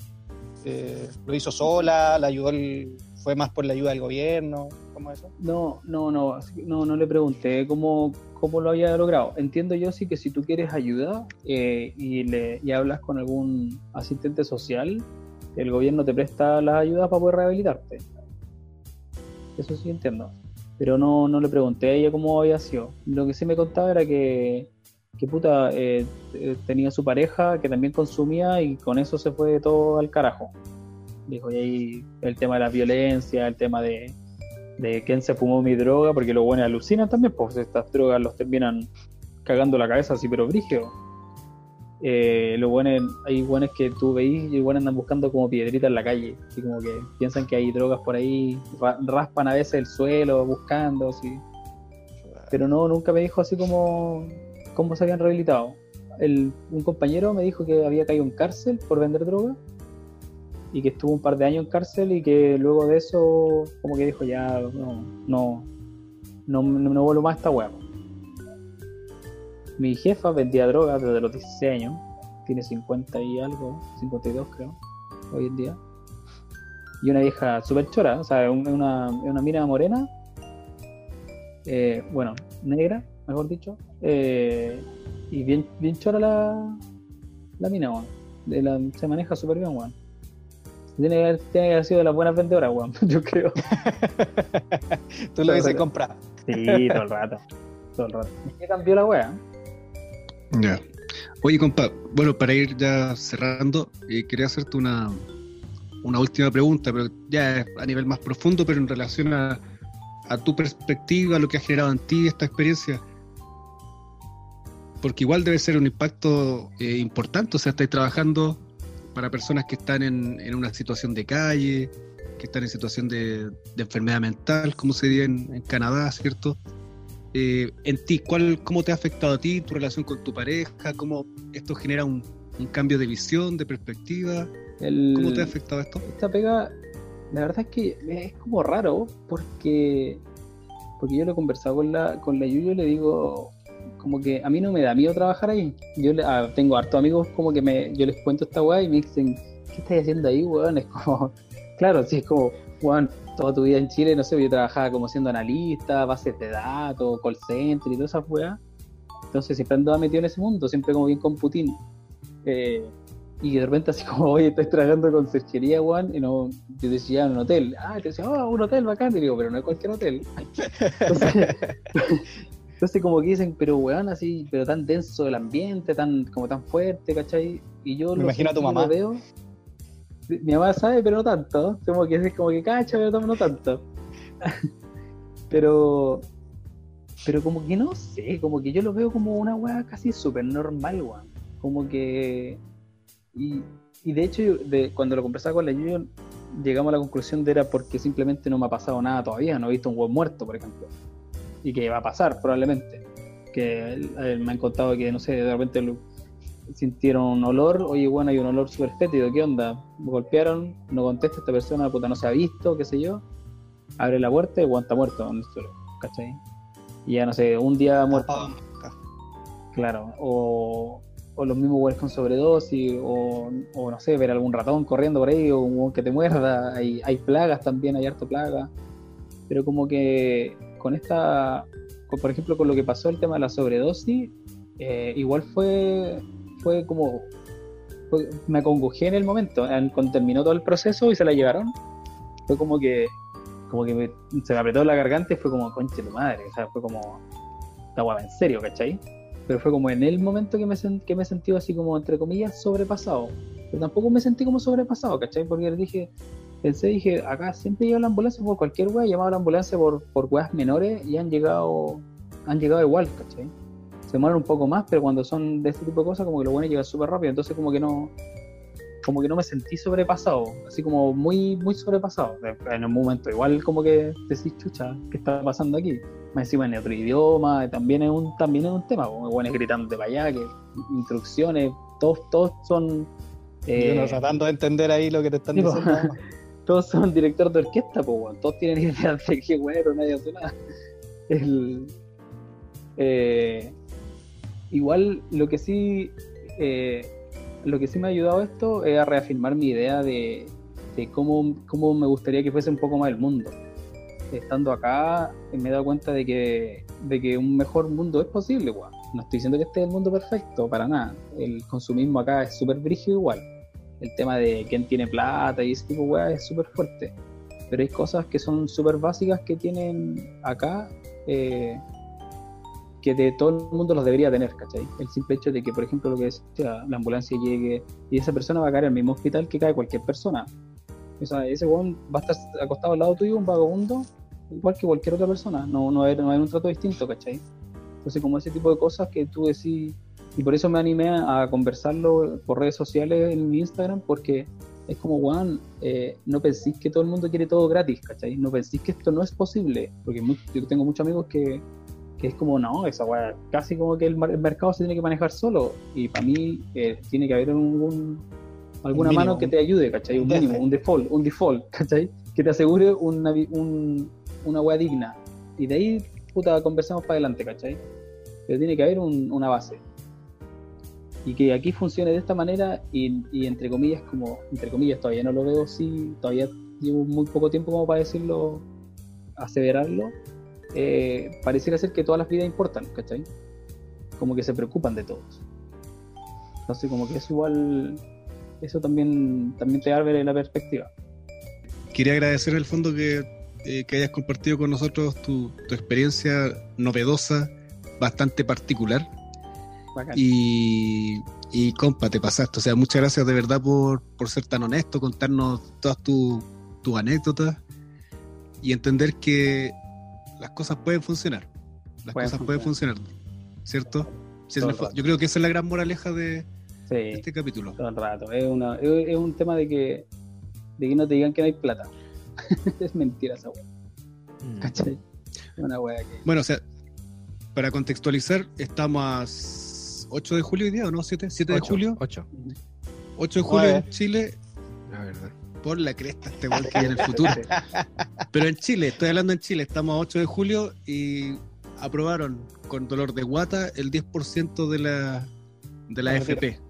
Eh, ¿Lo hizo sola? ¿La ayudó el- ¿Fue más por la ayuda del gobierno? ¿Cómo eso? No, no, no, no, no le pregunté cómo, cómo lo había logrado. Entiendo yo sí que si tú quieres ayuda eh, y, le, y hablas con algún asistente social, el gobierno te presta las ayudas para poder rehabilitarte. Eso sí entiendo. Pero no, no le pregunté a ella cómo había sido. Lo que sí me contaba era que, que puta, eh, eh, tenía su pareja que también consumía y con eso se fue todo al carajo. Dijo, y ahí el tema de la violencia, el tema de, de quién se fumó mi droga, porque los buenos alucinan también, pues estas drogas los terminan cagando la cabeza así, pero brígido. Eh, los buenos, hay buenos que tú veís y buenos andan buscando como piedritas en la calle, así como que piensan que hay drogas por ahí, ra- raspan a veces el suelo buscando, así. Pero no, nunca me dijo así como cómo se habían rehabilitado. El, un compañero me dijo que había caído en cárcel por vender droga y que estuvo un par de años en cárcel y que luego de eso como que dijo ya no no no, no, no vuelvo más a esta hueá mi jefa vendía drogas desde los 16 años tiene 50 y algo 52 creo hoy en día y una vieja súper chora o sea un- una, una mina morena eh, bueno negra mejor dicho eh, y bien bien chora la la mina weón. La- se maneja súper bien weón tiene que, haber, tiene que haber sido de las buenas vendedoras, weón. *laughs* Yo creo. *laughs* Tú lo dices comprar. Sí, todo el rato. Todo el rato. ¿Qué cambió la wea? Ya. Oye, compa, bueno, para ir ya cerrando, eh, quería hacerte una, una última pregunta, pero ya a nivel más profundo, pero en relación a, a tu perspectiva, lo que ha generado en ti esta experiencia. Porque igual debe ser un impacto eh, importante, o sea, estáis trabajando para personas que están en, en una situación de calle, que están en situación de, enfermedad mental, como se diría en, en Canadá, ¿cierto? Eh, en ti, ¿cuál, ¿cómo te ha afectado a ti, tu relación con tu pareja? ¿Cómo esto genera un, un cambio de visión, de perspectiva? El- ¿Cómo te ha afectado esto? Esta pega, la verdad es que es como raro porque porque yo lo he conversado con la con la Yuyo y le digo como que a mí no me da miedo trabajar ahí. Yo le- ah, tengo hartos amigos como que me, yo les cuento esta weá y me dicen, ¿qué estás haciendo ahí, weón? Es como, *laughs* claro, sí, es como, weón, toda tu vida en Chile, no sé, yo trabajaba como siendo analista, bases de datos, call center y todas esas weas. Entonces siempre andaba metido en ese mundo, siempre como bien con Putin. Eh, y de repente así *laughs* como, oye, estoy trabajando con conserjería, weón, y no, yo decía en un hotel. Ah, te decía, oh, un hotel bacán, y digo, pero no es cualquier hotel. *laughs* Entonces, *laughs* entonces como que dicen, pero weón, así, pero tan denso el ambiente, tan, como tan fuerte, ¿cachai? Y yo Me lo imagino a tu yo lo mamá. veo. Mi mamá sabe, pero no tanto. Como que es como que cacha, pero no tanto. *laughs* pero. Pero como que no sé, como que yo lo veo como una weá casi súper normal, weón. Como que. Y, y de hecho, cuando lo conversaba con la Yuyo, llegamos a la conclusión de era porque simplemente no me ha pasado nada todavía, no he visto un weón muerto, por ejemplo. Y que va a pasar, probablemente. Que él- me han contado que, no sé, de repente sintieron un olor, oye, bueno, hay un olor súper fétido, ¿qué onda? Me golpearon, no contesta esta persona, puta, no se ha visto, qué sé yo. Abre la puerta y está muerto en el suelo, ¿cachai? Y ya, no sé, un día muerto. Claro, o, o los mismos weones con sobredosis, o, o no sé, ver algún ratón corriendo por ahí, o un que te muerda, hay, hay plagas también, hay harto plaga, pero como que con esta, por ejemplo, con lo que pasó el tema de la sobredosis, eh, igual fue, fue como, fue- me acongojé en el momento, en- cuando terminó todo el proceso y se la llevaron, fue como que, como que me- se me apretó la garganta y fue como, conche tu madre, o sea, fue como, la guapa, en serio, ¿cachai? pero fue como en el momento que me, que me sentido así como, entre comillas, sobrepasado. Pero tampoco me sentí como sobrepasado, ¿cachai? Porque dije, pensé, dije, acá siempre lleva la ambulancia por cualquier weá, he llamado a la ambulancia por, por weas menores y han llegado, han llegado igual, ¿cachai? Demoran un poco más, pero cuando son de este tipo de cosas, como que lo bueno llega súper rápido, entonces como que no, como que no me sentí sobrepasado, así como muy, muy sobrepasado. En un momento, igual como que decís, chucha, ¿qué está pasando aquí? Más encima en otro idioma, también es un, también es un tema, como buenos gritando de para allá, que instrucciones, todos, todos son eh, uno tratando de entender ahí lo que te están sí, po. diciendo. *laughs* todos son directores de orquesta, pues weón. todos tienen *laughs* idea de qué bueno, nadie hace nada. El, eh, igual lo que sí eh, lo que sí me ha ayudado esto es a reafirmar mi idea de, de cómo, cómo me gustaría que fuese un poco más el mundo. Estando acá me he dado cuenta de que, de que un mejor mundo es posible, weón. No estoy diciendo que este es el mundo perfecto, para nada. El consumismo acá es súper brígido igual el tema de quién tiene plata y ese tipo de weas es súper fuerte. Pero hay cosas que son súper básicas que tienen acá eh, que de todo el mundo los debería tener, ¿cachai? El simple hecho de que, por ejemplo, lo que decía, la ambulancia llegue y esa persona va a caer el mismo hospital que cae cualquier persona. O sea, ese weón va a estar acostado al lado tuyo, un vagabundo, igual que cualquier otra persona. No, no, va a haber, no va a haber un trato distinto, ¿cachai? Entonces, como ese tipo de cosas que tú decís, y por eso me animé a, conversarlo por redes sociales en mi Instagram, porque es como, weón, eh, no penséis que todo el mundo quiere todo gratis, ¿cachai? No penséis que esto no es posible, porque mu- yo tengo muchos amigos que, que es como, no, esa weá, casi como que el, mercado se tiene que manejar solo, y para mí eh, tiene que haber un- alguna mínimo, mano que te ayude, ¿cachai? Un un mínimo, un default, un default, *laughs* ¿cachai? Que te asegure una, un, una weá digna. Y de ahí, puta, conversamos para adelante, ¿cachai? Pero tiene que haber un- una base y que aquí funcione de esta manera y, y entre comillas como entre comillas todavía no lo veo sí todavía llevo muy poco tiempo como para decirlo aseverarlo eh, pareciera ser que todas las vidas importan ¿cachai? como que se preocupan de todos entonces como que es igual eso también también te abre la perspectiva Quería agradecer en el fondo que, eh, que hayas compartido con nosotros tu, tu experiencia novedosa, bastante particular. Bacán. Y, y compa, te pasaste. O sea, muchas gracias de verdad por, por ser tan honesto, contarnos todas tus tus anécdotas y entender que las cosas pueden funcionar. Las Pueden cosas pueden funcionar, ¿cierto? Si el yo creo que esa es la gran moraleja de, sí de este capítulo. todo el rato es, una, es, es un tema de que de que no te digan que no hay plata *laughs* es mentira esa wea Mm. ¿cachai? una wea que Bueno, o sea, para contextualizar, estamos a 8 de julio hoy día, ¿o no? ¿7? 7 de Ocho, julio. ocho, 8 de julio en Chile. la verdad. Por la cresta este weón que en el futuro. Pero en Chile, estoy hablando en Chile, estamos a 8 de julio y aprobaron con dolor de guata el 10% de la, de la El FP.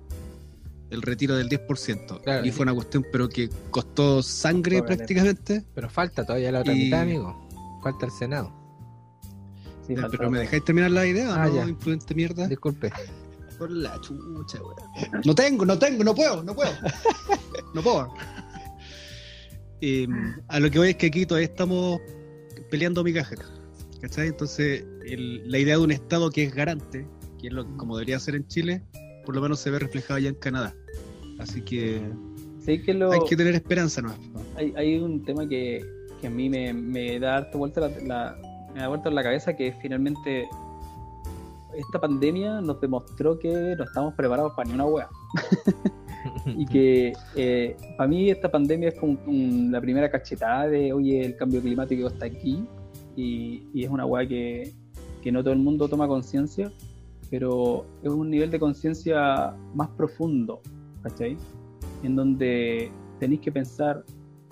El retiro del 10%. Claro. y fue una cuestión, pero que costó sangre prácticamente. Pero falta todavía la otra Y- mitad, amigo. Falta el Senado. Sí, falta- pero me dejáis terminar la idea, Ah, ¿no? ya. Imprudente mierda. Disculpe. *laughs* Por la chucha, weón. No tengo, no tengo, no puedo, no puedo. No puedo. Eh, a lo que voy es que aquí todavía estamos peleando migajas. ¿Cachai? Entonces, el- la idea de un Estado que es garante, que es lo como debería ser en Chile, por lo menos se ve reflejado ya en Canadá. Así que Sí, que lo, hay que tener esperanza, ¿no? hay, hay un tema que, que a mí me, me da harta vuelta la, la- me da vuelta en la cabeza que finalmente esta pandemia nos demostró que no estamos preparados para ni una wea *laughs* *laughs* y que eh, para mí esta pandemia es como un- la primera cachetada de oye el cambio climático está aquí y, y es una wea que, que no todo el mundo toma conciencia pero es un nivel de conciencia más profundo ¿cachai? en donde tenéis que pensar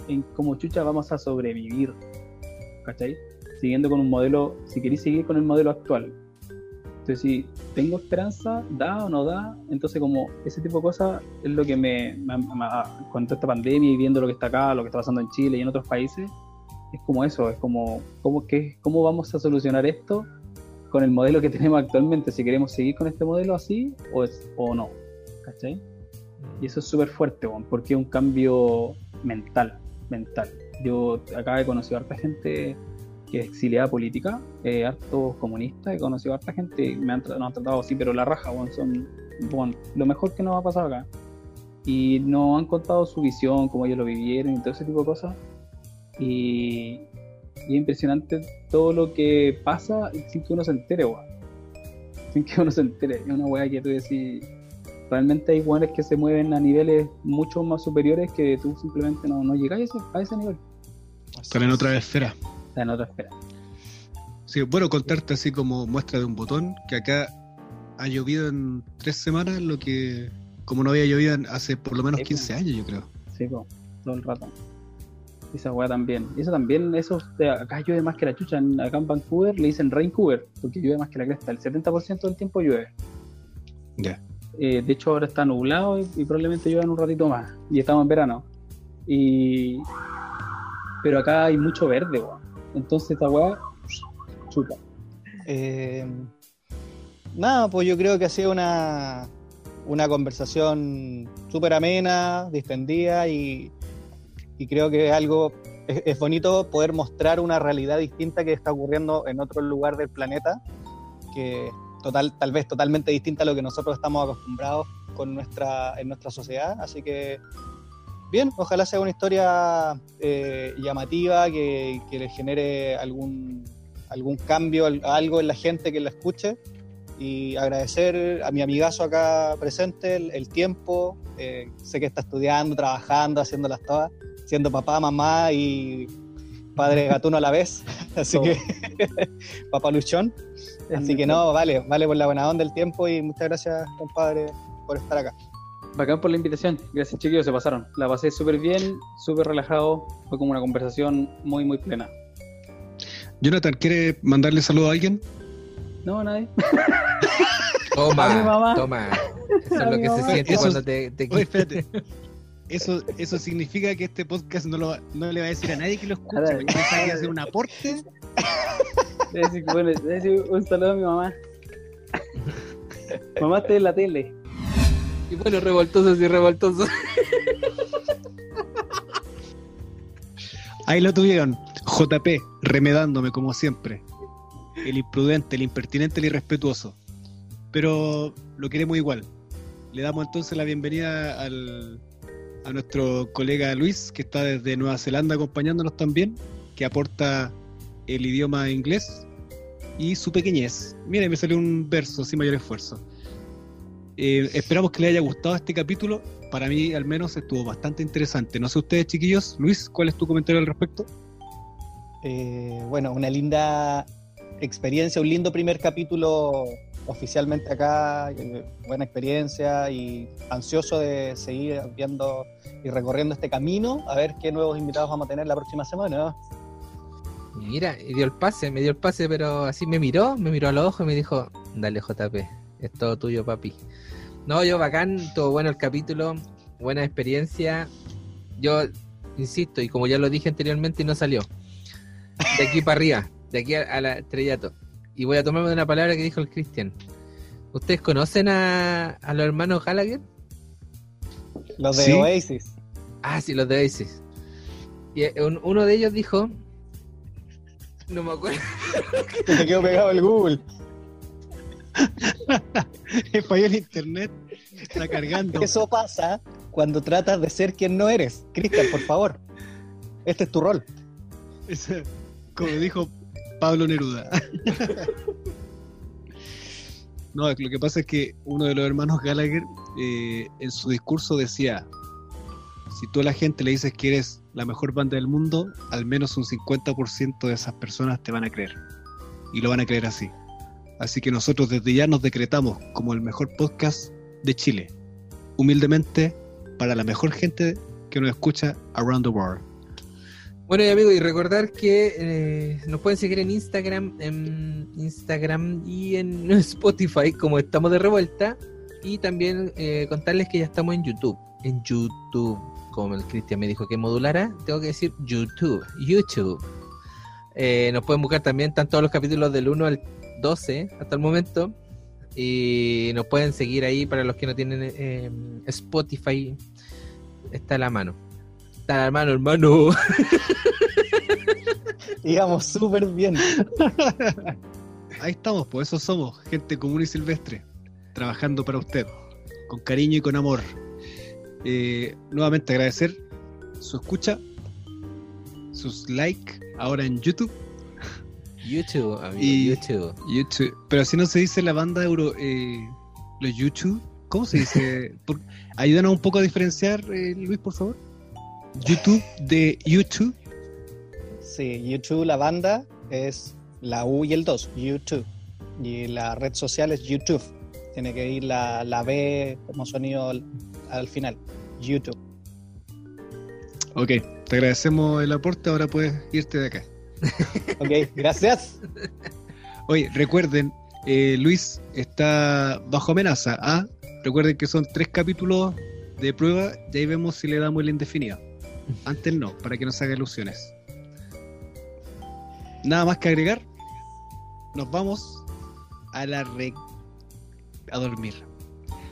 en cómo chucha vamos a sobrevivir, ¿cachai? Siguiendo con un modelo, si queréis seguir con el modelo actual. Entonces, si tengo esperanza, da o no da, entonces como ese tipo de cosas es lo que me, me- me- con toda esta pandemia y viendo lo que está acá, lo que está pasando en Chile y en otros países, es como eso, es como, ¿cómo, qué, cómo vamos a solucionar esto con el modelo que *laughs* tenemos actualmente? Si queremos seguir con este modelo así o, es, o no, ¿cachai? Y eso es súper fuerte, weón, porque es un cambio mental, mental. Yo acá he conocido a harta gente que es exiliada política, eh, hartos comunistas, he conocido a harta gente me han, nos han tratado así, pero la raja, weón, son weón, lo mejor que nos ha pasado acá. Y nos han contado su visión, cómo ellos lo vivieron y todo ese tipo de cosas. Y, y es impresionante todo lo que pasa sin que uno se entere, weón. Sin que uno se entere. Es una weá que tú decís, realmente hay weones que se mueven a niveles mucho más superiores que tú simplemente no, no llegas a ese, a ese nivel. Están en otra esfera. Está en otra esfera. Sí, bueno, contarte así como muestra de un botón, que acá ha llovido en tres semanas, lo que como no había llovido hace por lo menos Sí, 15 años, yo creo. Sí, po, todo el rato. Esa weá también. Eso también, eso acá llueve más que la chucha. Acá en Vancouver le dicen Raincouver, porque llueve más que la cresta. El 70% del tiempo llueve. Ya. Eh, de hecho, ahora está nublado y, y probablemente llueva en un ratito más. Y estamos en verano. Y. Pero acá hay mucho verde, weón. Entonces esta weá. Chupa. Eh, nada, pues yo creo que ha sido una, una conversación súper amena, distendida y, y creo que es algo, es, es bonito poder mostrar una realidad distinta que está ocurriendo en otro lugar del planeta, que total, tal vez totalmente distinta a lo que nosotros estamos acostumbrados con nuestra, en nuestra sociedad. Así que, bien, ojalá sea una historia eh, llamativa, que, que le genere algún, algún cambio, al- algo en la gente que la escuche. Y agradecer a mi amigazo acá presente el, el tiempo. eh, sé que está estudiando, trabajando, haciéndolas todas, siendo papá, mamá y padre gatuno a la vez. *laughs* *laughs* Así que, papá luchón. Así que no, vale, vale por la buena onda el tiempo y muchas gracias, compadre, por estar acá. Bacán por la invitación. Gracias, chiquillos, se pasaron. La pasé súper bien, súper relajado. Fue como una conversación muy, muy plena. Jonathan, ¿quiere mandarle saludo a alguien? No, nadie. *laughs* Toma, A mi mamá. toma. Eso A es lo que se siente Eso cuando te, te Oye, espérate. Eso, eso significa que este podcast no, lo, no le va a decir a nadie que lo escuche, porque que a hacer un aporte. Debe decir, bueno, debe decir un saludo a mi mamá. *laughs* mamá, estoy en la tele. Y bueno, revoltosos y revoltosos. Ahí lo tuvieron. JP, remedándome como siempre. El imprudente, el impertinente, el irrespetuoso. Pero lo queremos igual. Le damos entonces la bienvenida al, a nuestro colega Luis, que está desde Nueva Zelanda acompañándonos también, que aporta el idioma inglés y su pequeñez. Mira, me salió un verso sin mayor esfuerzo. Eh, esperamos que les haya gustado este capítulo. Para mí, al menos, estuvo bastante interesante. No sé ustedes, chiquillos. Luis, ¿cuál es tu comentario al respecto? Eh, bueno, una linda experiencia, un lindo primer capítulo oficialmente acá, eh, buena experiencia y ansioso de seguir viendo y recorriendo este camino, a ver qué nuevos invitados vamos a tener la próxima semana. Mira, y dio el pase, me dio el pase, pero así me miró, me miró a los ojos y me dijo, dale JP, es todo tuyo, papi. No, yo bacán, todo bueno el capítulo, buena experiencia. Yo insisto, y como ya lo dije anteriormente y no salió, de aquí para arriba, de aquí a, a la estrellato. Y voy a tomarme de una palabra que dijo el Cristian. ¿Ustedes conocen a, a los hermanos Gallagher? Los de Sí. Oasis. Ah, sí, los de Oasis. Y eh, un- uno de ellos dijo. No me acuerdo. *laughs* Se quedó pegado el Google. *laughs* Falló el internet. Está cargando. Eso pasa cuando tratas de ser quien no eres. Cristian, por favor. Este es tu rol. Ese- como dijo Pablo Neruda. *laughs* No, lo que pasa es que uno de los hermanos Gallagher eh, en su discurso decía, si tú a la gente le dices que eres la mejor banda del mundo, al menos un 50% de esas personas te van a creer. Y lo van a creer así. Así que nosotros desde ya nos decretamos como el mejor podcast de Chile. Humildemente, para la mejor gente que nos escucha around the world. Bueno, y amigos, y recordar que eh, nos pueden seguir en Instagram, en Instagram y en *laughs* Spotify, como estamos de revuelta. Y también eh, contarles que ya estamos en YouTube. En YouTube, como el Cristian me dijo que modulara, tengo que decir YouTube. YouTube. Eh, nos pueden buscar también, están todos los capítulos del 1 al 12 hasta el momento. Y nos pueden seguir ahí para los que no tienen eh, Spotify. Está a la mano. Está a la mano, hermano. *laughs* Íbamos súper bien. *laughs* Ahí estamos, pues eso somos, gente común y silvestre, trabajando para usted, con cariño y con amor. Eh, nuevamente agradecer su escucha, sus likes ahora en YouTube. YouTube, amigo, Y- YouTube. YouTube. Pero así no se dice la banda euro, eh, los YouTube. ¿Cómo se dice? *laughs* Por- ayúdanos un poco a diferenciar, eh, Luis, por favor. YouTube de YouTube. Sí, YouTube, la banda, es la U y el 2, YouTube. Y la red social es YouTube. Tiene que ir la, la B como sonido al, al final. YouTube. Ok, te agradecemos el aporte, ahora puedes irte de acá. Ok, gracias. Oye, recuerden, eh, Luis está bajo amenaza. ¿ah? Recuerden que son tres capítulos de prueba y ahí vemos si le damos el indefinido. Antes no, para que no se haga ilusiones. Nada más que agregar. Nos vamos a la re... a dormir.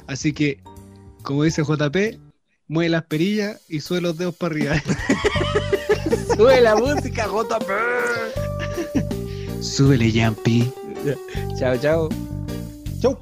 Así que, como dice JP, mueve las perillas y sube los dedos para arriba. *laughs* Sube la música, JP. Súbele, Yampi. Chao, chao. Chau.